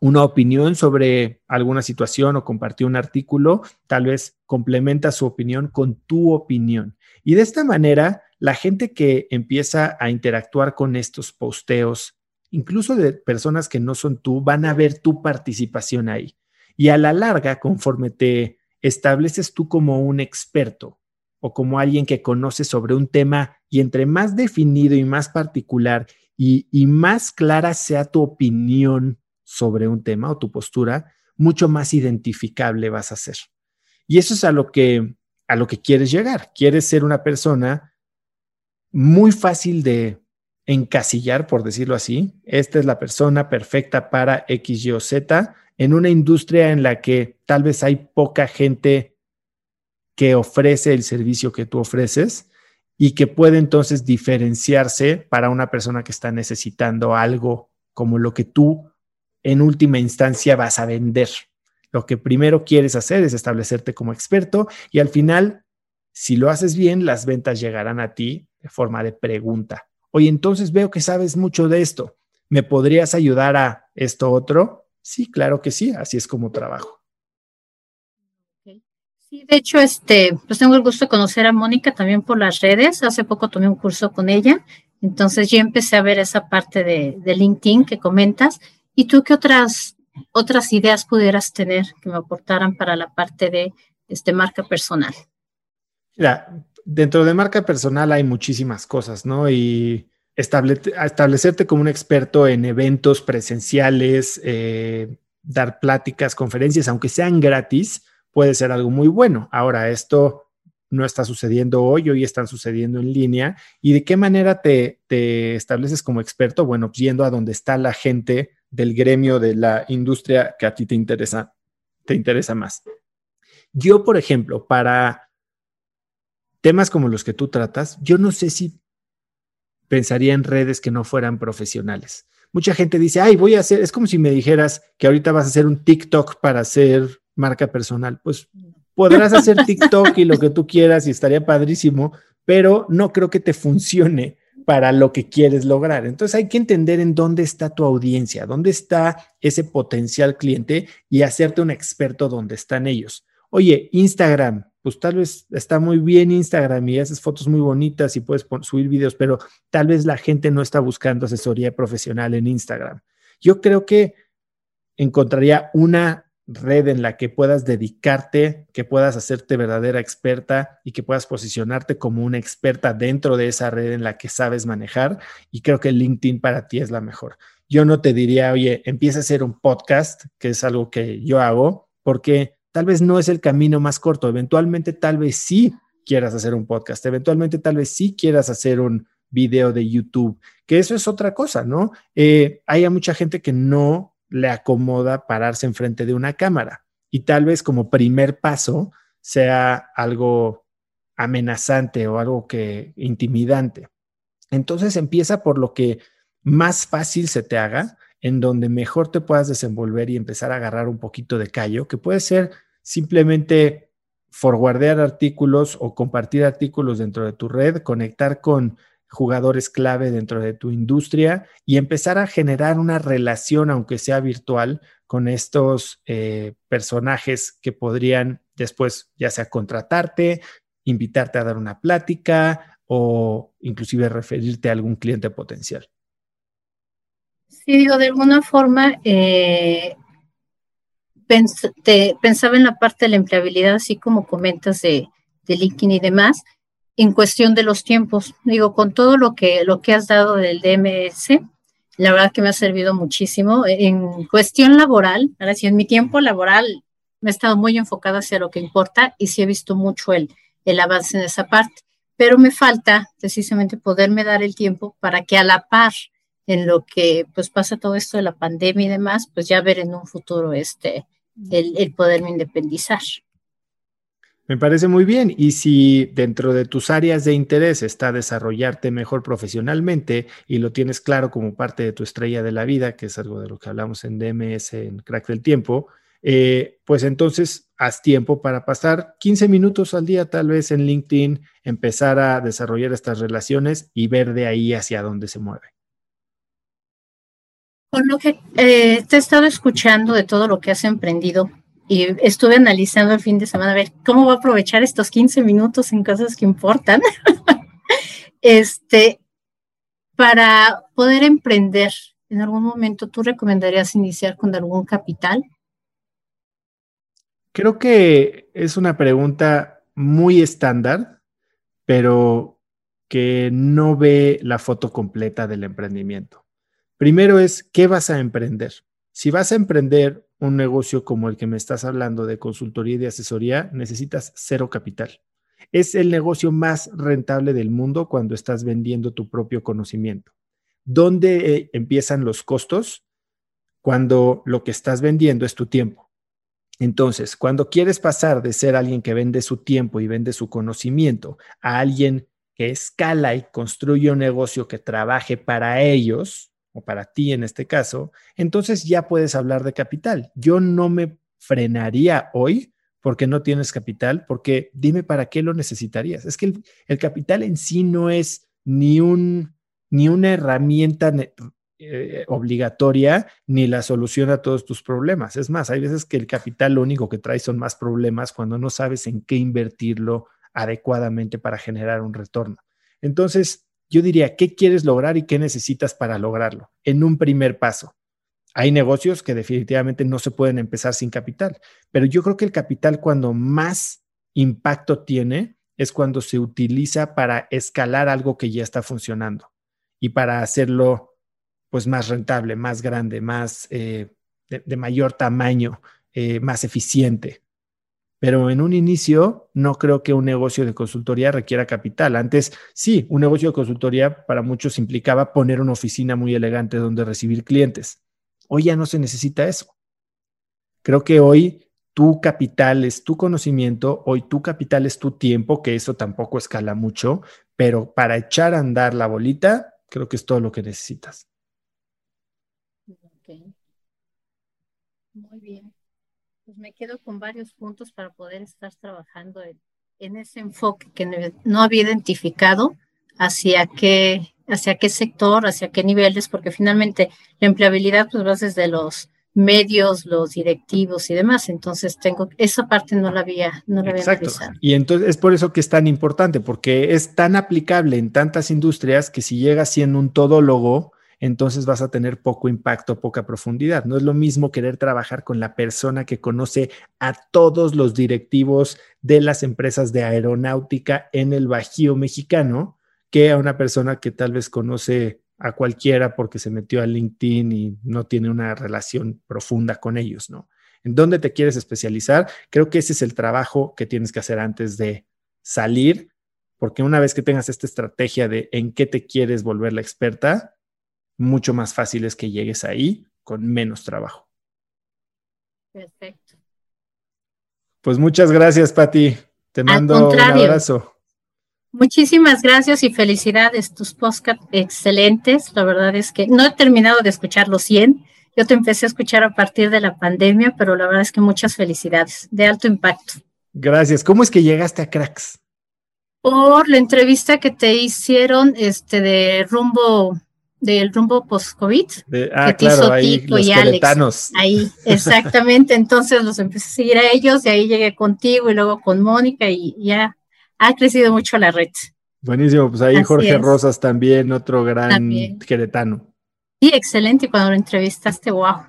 una opinión sobre alguna situación o compartió un artículo, tal vez complementa su opinión con tu opinión. Y de esta manera, la gente que empieza a interactuar con estos posteos, incluso de personas que no son tú, van a ver tu participación ahí. Y a la larga, conforme te estableces tú como un experto o como alguien que conoce sobre un tema y entre más definido y más particular y, más clara sea tu opinión sobre un tema o tu postura, mucho más identificable vas a ser. Y eso es a lo que a lo que quieres llegar. Quieres ser una persona muy fácil de encasillar, por decirlo así. Esta es la persona perfecta para X, Y o Z en una industria en la que tal vez hay poca gente que ofrece el servicio que tú ofreces y que puede entonces diferenciarse para una persona que está necesitando algo como lo que tú en última instancia vas a vender. Lo que primero quieres hacer es establecerte como experto y al final, si lo haces bien, las ventas llegarán a ti de forma de pregunta. Oye, entonces veo que sabes mucho de esto. ¿Me podrías ayudar a esto otro? Sí, claro que sí, así es como trabajo. Sí, de hecho, este, pues tengo el gusto de conocer a Mónica también por las redes. Hace poco tomé un curso con ella. Entonces ya empecé a ver esa parte de, de LinkedIn que comentas. ¿Y tú qué otras, otras ideas pudieras tener que me aportaran para la parte de este, marca personal? Mira, dentro de marca personal hay muchísimas cosas, ¿no? Y establecerte como un experto en eventos presenciales, eh, dar pláticas, conferencias, aunque sean gratis, puede ser algo muy bueno. Ahora, esto no está sucediendo hoy, hoy están sucediendo en línea. ¿Y de qué manera te, estableces como experto? Bueno, pues yendo a donde está la gente del gremio de la industria que a ti te interesa, te interesa más. Yo, por ejemplo, para temas como los que tú tratas, yo no sé si pensaría en redes que no fueran profesionales. Mucha gente dice, ay, voy a hacer, es como si me dijeras que ahorita vas a hacer un TikTok para hacer marca personal. Pues podrás hacer TikTok y lo que tú quieras y estaría padrísimo, pero no creo que te funcione para lo que quieres lograr. Entonces hay que entender en dónde está tu audiencia, dónde está ese potencial cliente y hacerte un experto donde están ellos. Oye, Instagram, pues tal vez está muy bien Instagram y haces fotos muy bonitas y puedes subir videos, pero tal vez la gente no está buscando asesoría profesional en Instagram. Yo creo que encontraría una red en la que puedas dedicarte, que puedas hacerte verdadera experta y que puedas posicionarte como una experta dentro de esa red en la que sabes manejar. Y creo que LinkedIn para ti es la mejor. Yo no te diría, oye, empieza a hacer un podcast, que es algo que yo hago, porque tal vez no es el camino más corto. Eventualmente, tal vez sí quieras hacer un podcast. Eventualmente, tal vez sí quieras hacer un video de YouTube, que eso es otra cosa, ¿no? Eh, hay mucha gente que no le acomoda pararse enfrente de una cámara. Y tal vez como primer paso sea algo amenazante o algo que intimidante. Entonces empieza por lo que más fácil se te haga, en donde mejor te puedas desenvolver y empezar a agarrar un poquito de callo, que puede ser simplemente forwardear artículos o compartir artículos dentro de tu red, conectar con jugadores clave dentro de tu industria y empezar a generar una relación, aunque sea virtual, con estos eh, personajes que podrían después ya sea contratarte, invitarte a dar una plática o inclusive referirte a algún cliente potencial. Sí, digo, de alguna forma, eh, pensaba en la parte de la empleabilidad, así como comentas de, de LinkedIn y demás, en cuestión de los tiempos. Digo, con todo lo que, lo que has dado del DMS, la verdad que me ha servido muchísimo. En cuestión laboral, ahora sí, en mi tiempo laboral me he estado muy enfocada hacia lo que importa y sí he visto mucho el, el avance en esa parte, pero me falta precisamente poderme dar el tiempo para que a la par en lo que pues pasa todo esto de la pandemia y demás, pues ya ver en un futuro este, el, el poderme independizar. Me parece muy bien. Y si dentro de tus áreas de interés está desarrollarte mejor profesionalmente y lo tienes claro como parte de tu estrella de la vida, que es algo de lo que hablamos en DMS, en Crack del Tiempo, eh, pues entonces haz tiempo para pasar 15 minutos al día tal vez en LinkedIn, empezar a desarrollar estas relaciones y ver de ahí hacia dónde se mueve. Con lo que eh, te he estado escuchando de todo lo que has emprendido, y estuve analizando el fin de semana a ver cómo voy a aprovechar estos 15 minutos en cosas que importan. este, para poder emprender, en algún momento tú recomendarías iniciar con algún capital? Creo que es una pregunta muy estándar, pero que no ve la foto completa del emprendimiento. Primero es, ¿qué vas a emprender? Si vas a emprender un negocio como el que me estás hablando de consultoría y de asesoría, necesitas cero capital. Es el negocio más rentable del mundo cuando estás vendiendo tu propio conocimiento. ¿Dónde eh, empiezan los costos? Cuando lo que estás vendiendo es tu tiempo. Entonces, cuando quieres pasar de ser alguien que vende su tiempo y vende su conocimiento a alguien que escala y construye un negocio que trabaje para ellos, o para ti en este caso, entonces ya puedes hablar de capital. Yo no me frenaría hoy porque no tienes capital, porque dime para qué lo necesitarías. Es que el, capital en sí no es ni, un, ni una herramienta eh, obligatoria ni la solución a todos tus problemas. Es más, hay veces que el capital lo único que trae son más problemas cuando no sabes en qué invertirlo adecuadamente para generar un retorno. Entonces, yo diría, ¿qué quieres lograr y qué necesitas para lograrlo? En un primer paso. Hay negocios que definitivamente no se pueden empezar sin capital, pero yo creo que el capital cuando más impacto tiene es cuando se utiliza para escalar algo que ya está funcionando y para hacerlo pues más rentable, más grande, más eh, de, mayor tamaño, eh, más eficiente. Pero en un inicio no creo que un negocio de consultoría requiera capital. Antes sí, un negocio de consultoría para muchos implicaba poner una oficina muy elegante donde recibir clientes. Hoy ya no se necesita eso. Creo que hoy tu capital es tu conocimiento, hoy tu capital es tu tiempo, que eso tampoco escala mucho, pero para echar a andar la bolita, creo que es todo lo que necesitas. Muy bien pues me quedo con varios puntos para poder estar trabajando en, ese enfoque que no había identificado hacia qué, hacia qué sector, hacia qué niveles, porque finalmente la empleabilidad pues va desde los medios, los directivos y demás. Entonces tengo esa parte no la había, no la había Exacto. Y entonces es por eso que es tan importante, porque es tan aplicable en tantas industrias que si llega siendo un todólogo, entonces vas a tener poco impacto, poca profundidad. No es lo mismo querer trabajar con la persona que conoce a todos los directivos de las empresas de aeronáutica en el Bajío mexicano que a una persona que tal vez conoce a cualquiera porque se metió a LinkedIn y no tiene una relación profunda con ellos, ¿no? ¿En dónde te quieres especializar? Creo que ese es el trabajo que tienes que hacer antes de salir, porque una vez que tengas esta estrategia de en qué te quieres volver la experta, mucho más fácil es que llegues ahí con menos trabajo. Perfecto. Pues muchas gracias, Pati. Te mando un abrazo. Muchísimas gracias y felicidades. Tus podcasts excelentes. La verdad es que no he terminado de escuchar los 100. Yo te empecé a escuchar a partir de la pandemia, pero la verdad es que muchas felicidades, de alto impacto. Gracias. ¿Cómo es que llegaste a Cracks? Por la entrevista que te hicieron este de rumbo del rumbo post-COVID. Ah, claro, ahí los y Alex. Ahí, exactamente. Entonces los empecé a seguir a ellos, y ahí llegué contigo y luego con Mónica y ya ha crecido mucho la red. Buenísimo, pues ahí Jorge Rosas también, otro gran queretano. Sí, excelente. Cuando lo entrevistaste, wow.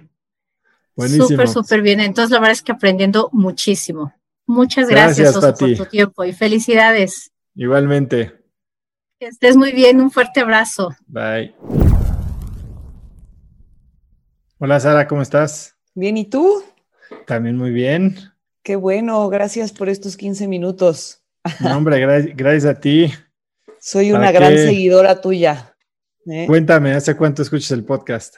Buenísimo. Súper, súper bien. Entonces, la verdad es que aprendiendo muchísimo. Muchas gracias, por tu tiempo y felicidades. Igualmente. Que estés muy bien. Un fuerte abrazo. Bye. Hola, Sara, ¿cómo estás? Bien, ¿y tú? También muy bien. Qué bueno, gracias por estos 15 minutos. No, hombre, gracias a ti. Soy una gran seguidora tuya. ¿eh? Cuéntame, ¿hace cuánto escuchas el podcast?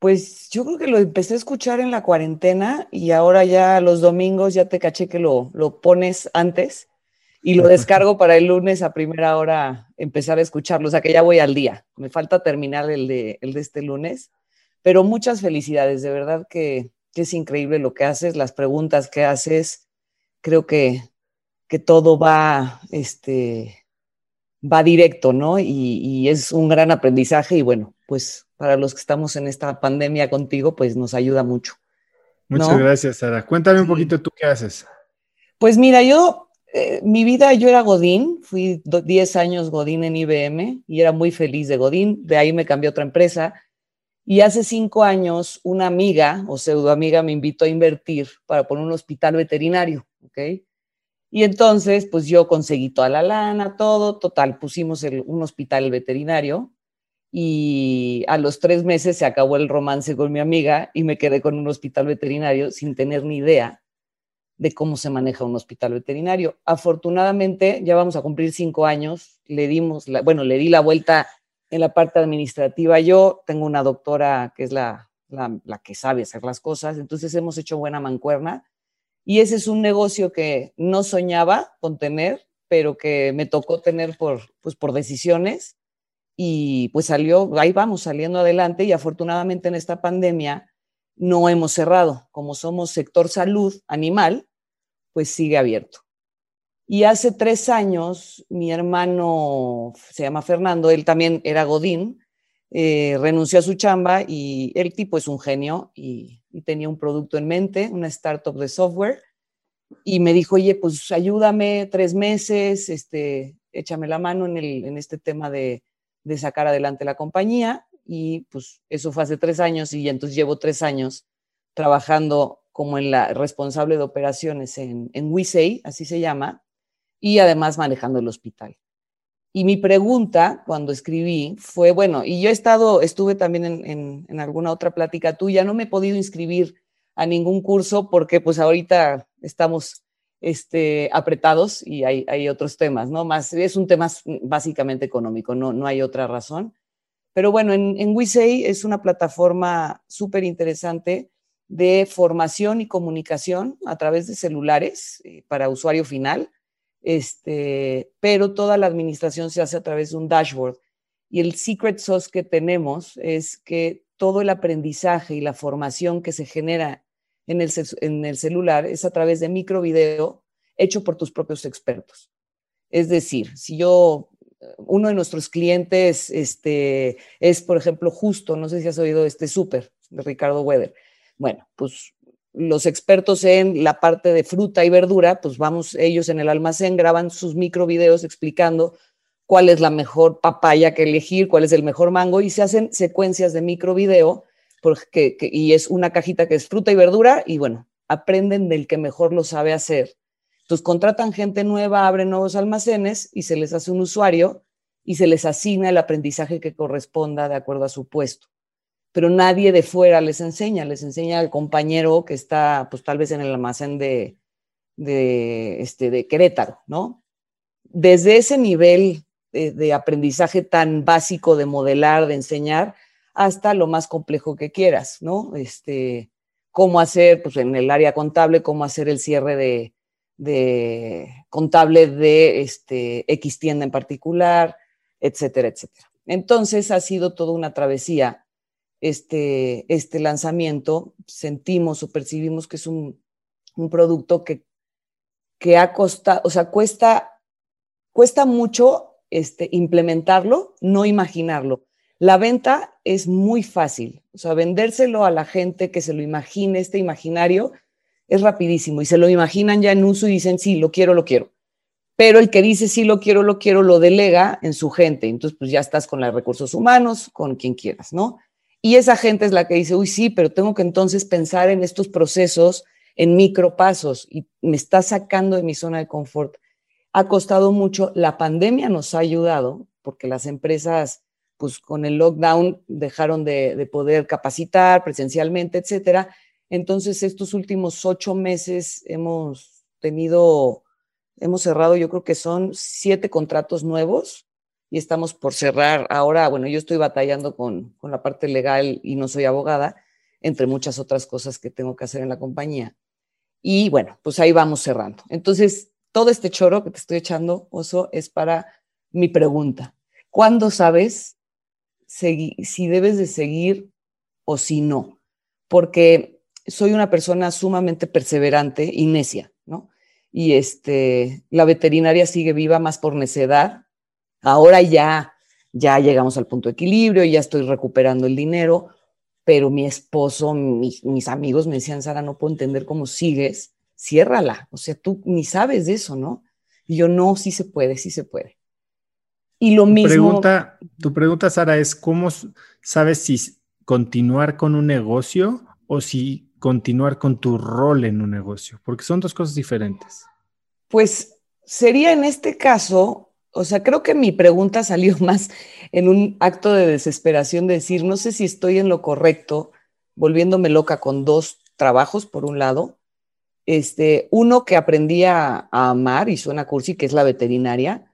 Pues yo creo que lo empecé a escuchar en la cuarentena y ahora ya los domingos ya te caché que lo, lo pones antes y lo descargo para el lunes a primera hora empezar a escucharlo. O sea que ya voy al día. Me falta terminar el de, el de este lunes. Pero muchas felicidades, de verdad que, que es increíble lo que haces, las preguntas que haces. Creo que, que todo va, este, va directo, ¿no? Y, es un gran aprendizaje y bueno, pues para los que estamos en esta pandemia contigo, pues nos ayuda mucho. Muchas gracias, Sara. Cuéntame un poquito tú qué haces. Pues mira, yo, eh, mi vida, yo era Godín, fui 10 años Godín en IBM y era muy feliz de Godín, de ahí me cambié a otra empresa y hace cinco años una amiga o pseudo amiga me invitó a invertir para poner un hospital veterinario, ¿ok? Y entonces, pues yo conseguí toda la lana, todo, total, pusimos un hospital veterinario y a los tres meses se acabó el romance con mi amiga y me quedé con un hospital veterinario sin tener ni idea de cómo se maneja un hospital veterinario. Afortunadamente, ya vamos a cumplir cinco años, le dimos, la, bueno, le di la vuelta en la parte administrativa yo, tengo una doctora que es la, la, la que sabe hacer las cosas, entonces hemos hecho buena mancuerna y ese es un negocio que no soñaba con tener, pero que me tocó tener por, pues, por decisiones. Y pues salió, ahí vamos saliendo adelante y afortunadamente en esta pandemia no hemos cerrado. Como somos sector salud animal, pues sigue abierto. Y hace tres años, mi hermano, se llama Fernando, él también era Godín, eh, renunció a su chamba y el tipo es un genio y y tenía un producto en mente, una startup de software, y me dijo, oye, pues ayúdame tres meses, este, échame la mano en, el, en este tema de, de, sacar adelante la compañía. Y pues eso fue hace tres años y entonces llevo tres años trabajando como en la responsable de operaciones en, en Wisei, así se llama, y además manejando el hospital. Y mi pregunta cuando escribí fue, bueno, y yo he estado, estuve también en, en, alguna otra plática tuya, no me he podido inscribir a ningún curso porque pues ahorita estamos este, apretados y hay, hay otros temas, ¿no? Más, es un tema básicamente económico, no, no hay otra razón. Pero bueno, en, en Wisei es una plataforma súper interesante de formación y comunicación a través de celulares eh, para usuario final este, pero toda la administración se hace a través de un dashboard. Y el secret sauce que tenemos es que todo el aprendizaje y la formación que se genera en el, en el celular es a través de microvideo hecho por tus propios expertos. Es decir, si yo, uno de nuestros clientes este, es, por ejemplo, Justo, no sé si has oído este súper de Ricardo Weber. Bueno, pues los expertos en la parte de fruta y verdura, pues vamos, ellos en el almacén graban sus micro videos explicando cuál es la mejor papaya que elegir, cuál es el mejor mango y se hacen secuencias de micro video porque, y es una cajita que es fruta y verdura y bueno, aprenden del que mejor lo sabe hacer. Entonces contratan gente nueva, abren nuevos almacenes y se les hace un usuario y se les asigna el aprendizaje que corresponda de acuerdo a su puesto pero nadie de fuera les enseña, les enseña al compañero que está, pues tal vez en el almacén de, de, este, de Querétaro, ¿no? Desde ese nivel de, aprendizaje tan básico de modelar, de enseñar, hasta lo más complejo que quieras, ¿no? Este, cómo hacer, pues en el área contable, cómo hacer el cierre de, de contable de este, X tienda en particular, etcétera, etcétera. Entonces ha sido toda una travesía este, este lanzamiento, sentimos o percibimos que es un, producto que, que ha costado, o sea, cuesta, cuesta mucho este, implementarlo, no imaginarlo. La venta es muy fácil, o sea, vendérselo a la gente que se lo imagine, este imaginario, es rapidísimo y se lo imaginan ya en uso y dicen, sí, lo quiero, lo quiero. pero el que dice sí lo quiero, lo quiero, lo delega en su gente. Entonces, pues ya estás con los recursos humanos, con quien quieras, ¿no? Y esa gente es la que dice, uy, sí, pero tengo que entonces pensar en estos procesos en micropasos y me está sacando de mi zona de confort. Ha costado mucho. La pandemia nos ha ayudado porque las empresas, pues con el lockdown, dejaron de, de poder capacitar presencialmente, etcétera. Entonces, estos últimos ocho meses hemos tenido Hemos cerrado, yo creo que son siete contratos nuevos y estamos por cerrar. Ahora, bueno, yo estoy batallando con, con la parte legal y no soy abogada, entre muchas otras cosas que tengo que hacer en la compañía. Y bueno, pues ahí vamos cerrando. Entonces, todo este choro que te estoy echando, Oso, es para mi pregunta. ¿Cuándo sabes si debes de seguir o si no? Porque soy una persona sumamente perseverante y necia, ¿no? y este, la veterinaria sigue viva más por necedad. Ahora ya, ya llegamos al punto de equilibrio, ya estoy recuperando el dinero, pero mi esposo, mis amigos me decían, Sara, no puedo entender cómo sigues, ciérrala. O sea, tú ni sabes de eso, ¿no? Y yo, no, sí se puede, sí se puede. Y lo mismo. Pregunta, tu pregunta, Sara, es cómo sabes si continuar con un negocio o si continuar con tu rol en un negocio? Porque son dos cosas diferentes. Pues sería en este caso, o sea, creo que mi pregunta salió más en un acto de desesperación de decir, no sé si estoy en lo correcto, volviéndome loca con dos trabajos, por un lado. Este, uno que aprendí a, amar y suena cursi, que es la veterinaria,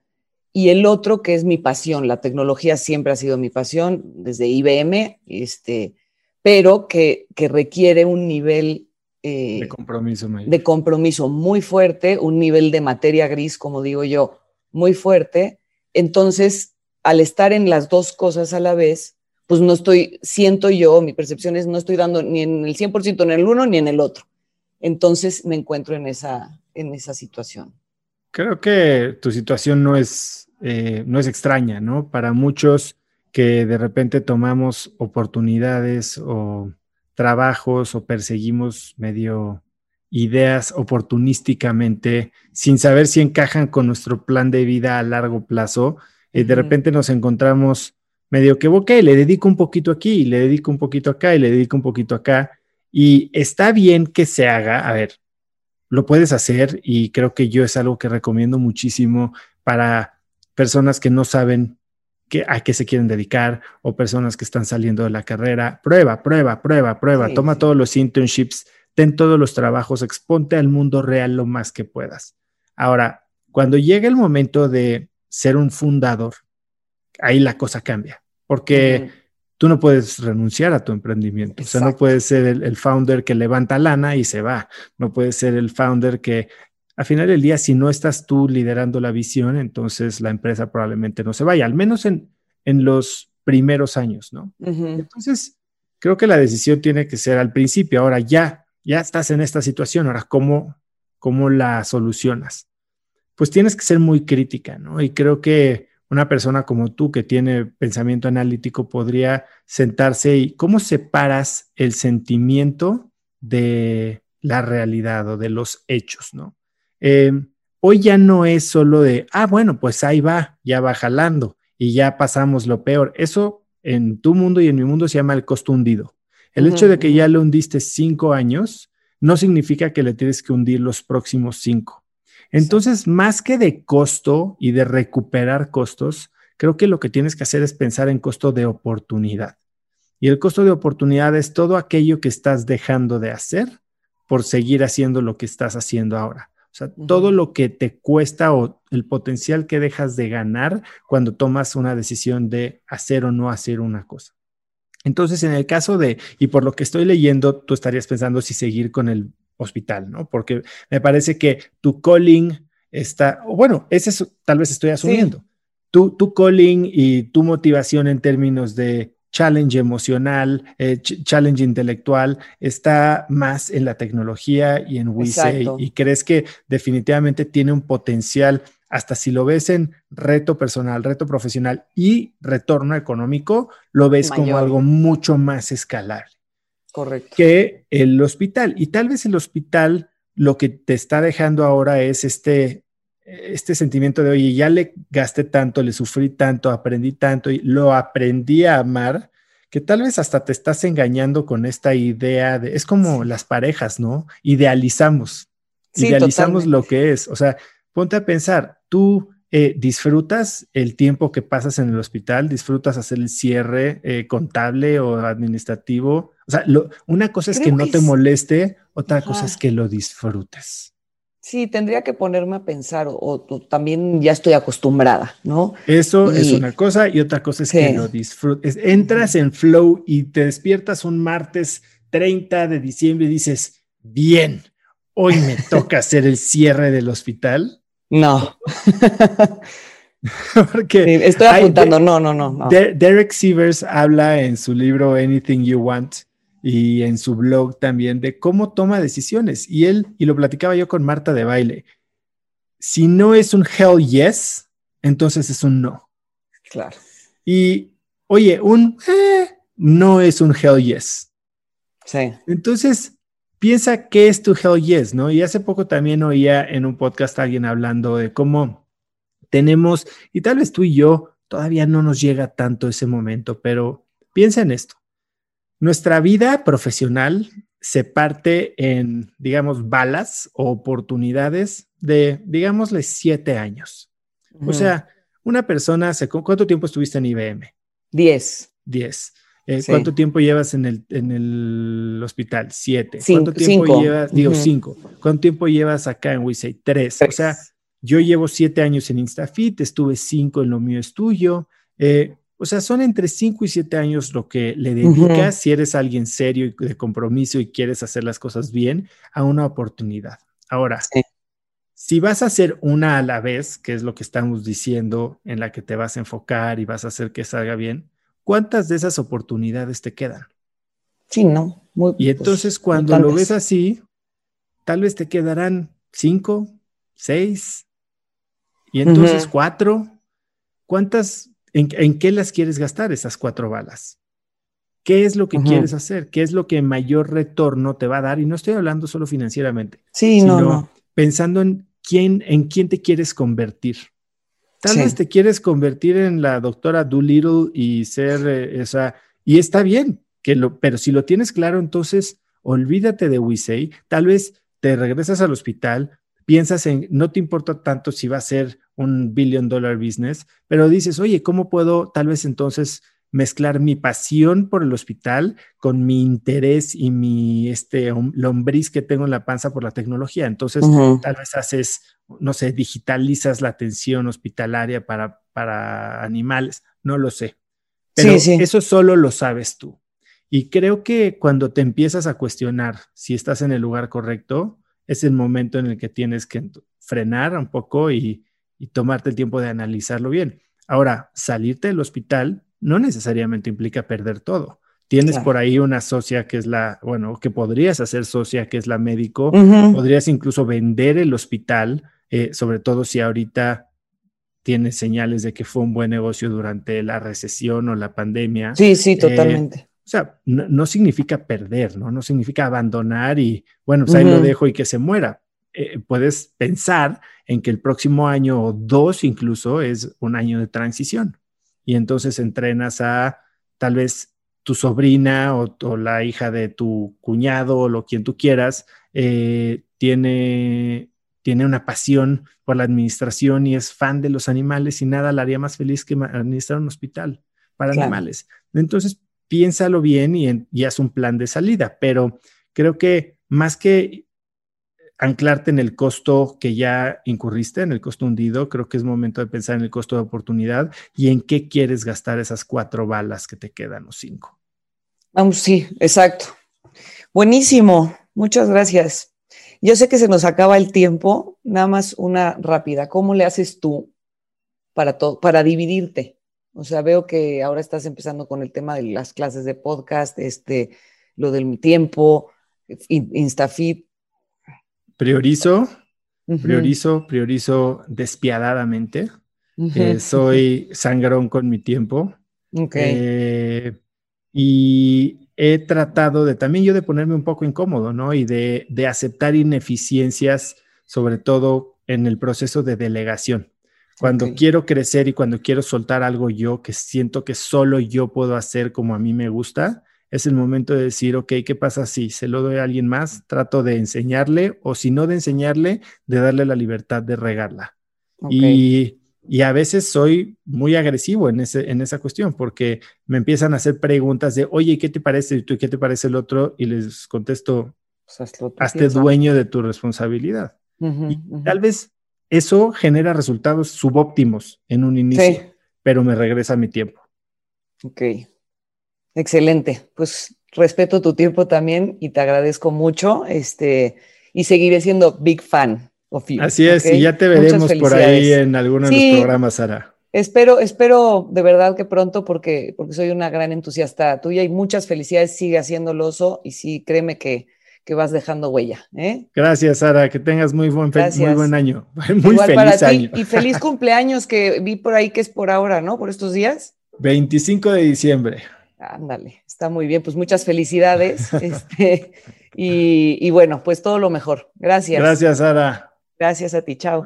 y el otro que es mi pasión. La tecnología siempre ha sido mi pasión, desde IBM, este, pero que, requiere un nivel eh, de, compromiso de compromiso muy fuerte, un nivel de materia gris, como digo yo, muy fuerte. Entonces, al estar en las dos cosas a la vez, pues no estoy, siento yo, mi percepción es, no estoy dando ni en el 100% en el uno ni en el otro. Entonces me encuentro en esa, en esa situación. Creo que tu situación no es, eh, no es extraña, ¿no? Para muchos que de repente tomamos oportunidades o trabajos o perseguimos medio ideas oportunísticamente sin saber si encajan con nuestro plan de vida a largo plazo. y de repente nos encontramos medio que, ok, le dedico un poquito aquí, le dedico un poquito acá y le dedico un poquito acá. Y está bien que se haga, a ver, lo puedes hacer y creo que yo es algo que recomiendo muchísimo para personas que no saben a qué se quieren dedicar o personas que están saliendo de la carrera. Prueba, prueba, prueba, prueba. Toma todos los internships, ten todos los trabajos, exponte al mundo real lo más que puedas. Ahora, cuando llega el momento de ser un fundador, ahí la cosa cambia, porque tú no puedes renunciar a tu emprendimiento. O sea, no puedes ser el, el, founder que levanta lana y se va. No puedes ser el founder que al final del día, si no estás tú liderando la visión, entonces la empresa probablemente no se vaya, al menos en, en los primeros años, ¿no? Entonces, creo que la decisión tiene que ser al principio. Ahora ya, ya estás en esta situación, ahora, ¿cómo, cómo la solucionas? Pues tienes que ser muy crítica, ¿no? Y creo que una persona como tú que tiene pensamiento analítico podría sentarse y cómo separas el sentimiento de la realidad o de los hechos, ¿no? Eh, hoy ya no es solo de, ah, bueno, pues ahí va, ya va jalando y ya pasamos lo peor. Eso en tu mundo y en mi mundo se llama el costo hundido. El hecho de que ya le hundiste cinco años no significa que le tienes que hundir los próximos cinco. Entonces, más que de costo y de recuperar costos, creo que lo que tienes que hacer es pensar en costo de oportunidad. Y el costo de oportunidad es todo aquello que estás dejando de hacer por seguir haciendo lo que estás haciendo ahora. O sea, todo lo que te cuesta o el potencial que dejas de ganar cuando tomas una decisión de hacer o no hacer una cosa. Entonces, en el caso de, y por lo que estoy leyendo, tú estarías pensando si seguir con el hospital, ¿no? Porque me parece que tu calling está, bueno, ese es, tal vez estoy asumiendo. Tu, tu calling y tu motivación en términos de challenge emocional, eh, challenge intelectual, está más en la tecnología y en WeSay y crees que definitivamente tiene un potencial, hasta si lo ves en reto personal, reto profesional y retorno económico, lo ves como algo mucho más escalable. Correcto. Que el hospital. Y tal vez el hospital lo que te está dejando ahora es este este sentimiento de, oye, ya le gasté tanto, le sufrí tanto, aprendí tanto y lo aprendí a amar, que tal vez hasta te estás engañando con esta idea de, es como las parejas, ¿no? Idealizamos, idealizamos lo que es. O sea, ponte a pensar, tú eh, disfrutas el tiempo que pasas en el hospital, disfrutas hacer el cierre eh, contable o administrativo. O sea, una cosa es que no te moleste, otra cosa es que lo disfrutes. Sí, tendría que ponerme a pensar o, también ya estoy acostumbrada, ¿no? Eso es una cosa y otra cosa es que lo disfrutes. Entras en flow y te despiertas un martes 30 de diciembre y dices, bien, hoy me toca hacer el cierre del hospital. No. Porque estoy apuntando, no, no, no. Derek Sievers habla en su libro Anything You Want y en su blog también de cómo toma decisiones. Y él, y lo platicaba yo con Marta de baile, si no es un hell yes, entonces es un no. Claro. Y oye, un eh, no es un hell yes. Sí. Entonces, piensa qué es tu hell yes, ¿no? Y hace poco también oía en un podcast a alguien hablando de cómo tenemos, y tal vez tú y yo todavía no nos llega tanto ese momento, pero piensa en esto. Nuestra vida profesional se parte en, digamos, balas o oportunidades de, digámosle, siete años. O sea, una persona, ¿cuánto tiempo estuviste en IBM? Diez. Diez. Eh, ¿Cuánto tiempo llevas en el, en el hospital? Siete. ¿Cuánto tiempo llevas? Digo, cinco. ¿Cuánto tiempo llevas acá en Wisei? Tres. O sea, yo llevo siete años en Instafit, estuve cinco en lo mío es tuyo. Eh, o sea, son entre 5 y 7 años lo que le dedicas si eres alguien serio y de compromiso y quieres hacer las cosas bien a una oportunidad. Ahora, si vas a hacer una a la vez, que es lo que estamos diciendo, en la que te vas a enfocar y vas a hacer que salga bien, ¿cuántas de esas oportunidades te quedan? Sí, no. y pues, entonces cuando lo ves así, tal vez te quedarán 5, 6, y entonces 4. ¿Cuántas ¿En, qué las quieres gastar esas cuatro balas? ¿Qué es lo que quieres hacer? ¿Qué es lo que mayor retorno te va a dar? Y no estoy hablando solo financieramente, sí, sino no, pensando en quién, en quién te quieres convertir. Tal vez te quieres convertir en la doctora Doolittle y ser eh, esa, y está bien, que lo, pero si lo tienes claro, entonces olvídate de Wisei, tal vez te regresas al hospital, piensas en, no te importa tanto si va a ser un billion dollar business, pero dices, oye, ¿cómo puedo tal vez entonces mezclar mi pasión por el hospital con mi interés y mi este lombriz que tengo en la panza por la tecnología? Entonces, tal vez haces, no sé, digitalizas la atención hospitalaria para, para animales, no lo sé. Pero eso solo lo sabes tú. Y creo que cuando te empiezas a cuestionar si estás en el lugar correcto, es el momento en el que tienes que frenar un poco y, tomarte el tiempo de analizarlo bien. Ahora, salirte del hospital no necesariamente implica perder todo. Tienes por ahí una socia que es la, bueno, que podrías hacer socia que es la médico, podrías incluso vender el hospital, eh, sobre todo si ahorita tienes señales de que fue un buen negocio durante la recesión o la pandemia. Sí, sí, eh, totalmente. O sea, no, significa perder, ¿no? No significa abandonar y, bueno, pues ahí lo dejo y que se muera. Eh, puedes pensar en que el próximo año o dos incluso es un año de transición. Y entonces entrenas a tal vez tu sobrina o, la hija de tu cuñado o lo quien tú quieras, eh, tiene, tiene una pasión por la administración y es fan de los animales y nada la haría más feliz que administrar un hospital para animales. Entonces, piénsalo bien y, haz un plan de salida, pero creo que más que anclarte en el costo que ya incurriste, en el costo hundido, creo que es momento de pensar en el costo de oportunidad y en qué quieres gastar esas cuatro balas que te quedan o cinco. Vamos, sí, exacto. Buenísimo, muchas gracias. Yo sé que se nos acaba el tiempo, nada más una rápida. ¿Cómo le haces tú para todo, para dividirte? O sea, veo que ahora estás empezando con el tema de las clases de podcast, este, lo del tiempo, Instafit. Priorizo, priorizo, priorizo despiadadamente. Eh, soy sangrón con mi tiempo. Ok. Eh, y he tratado de también yo de ponerme un poco incómodo, ¿no? Y de, de aceptar ineficiencias, sobre todo en el proceso de delegación. Cuando quiero crecer y cuando quiero soltar algo yo que siento que solo yo puedo hacer como a mí me gusta, es el momento de decir, ok, ¿qué pasa si se lo doy a alguien más? Trato de enseñarle o si no de enseñarle, de darle la libertad de regarla. Y, y, a veces soy muy agresivo en, ese, en esa cuestión porque me empiezan a hacer preguntas de, oye, ¿qué te parece? ¿Y qué te parece el otro? Y les contesto, pues hazte dueño de tu responsabilidad. y tal vez eso genera resultados subóptimos en un inicio, pero me regresa mi tiempo. Ok, excelente. Pues respeto tu tiempo también y te agradezco mucho. Este, y seguiré siendo big fan of you. Así es, y ya te veremos por ahí en alguno de los programas, Sara. Espero, espero de verdad que pronto, porque, porque soy una gran entusiasta tuya y muchas felicidades, sigue haciéndolo oso y sí, créeme que que vas dejando huella. ¿eh? Gracias, Sara, que tengas muy buen, muy buen año. Muy feliz año. Y feliz cumpleaños que vi por ahí que es por ahora, ¿no? Por estos días. 25 de diciembre. Ándale, está muy bien, pues muchas felicidades. este, y, y, bueno, pues todo lo mejor. Gracias. Gracias, Sara. Gracias a ti, chao.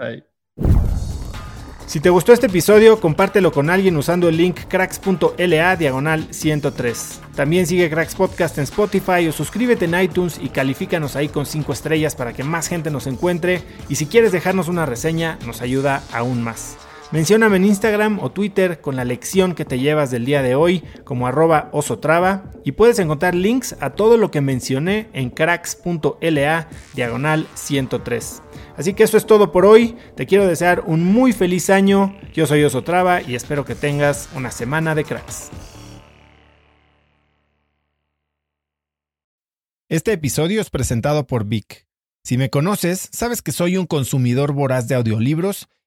Si te gustó este episodio, compártelo con alguien usando el link cracks.la diagonal 103. También sigue Cracks Podcast en Spotify o suscríbete en iTunes y califícanos ahí con 5 estrellas para que más gente nos encuentre. Y si quieres dejarnos una reseña, nos ayuda aún más. Mencióname en Instagram o Twitter con la lección que te llevas del día de hoy como arroba osotrava y puedes encontrar links a todo lo que mencioné en cracks.la diagonal 103. Así que eso es todo por hoy. Te quiero desear un muy feliz año. Yo soy Osotrava y espero que tengas una semana de cracks. Este episodio es presentado por Vic. Si me conoces, sabes que soy un consumidor voraz de audiolibros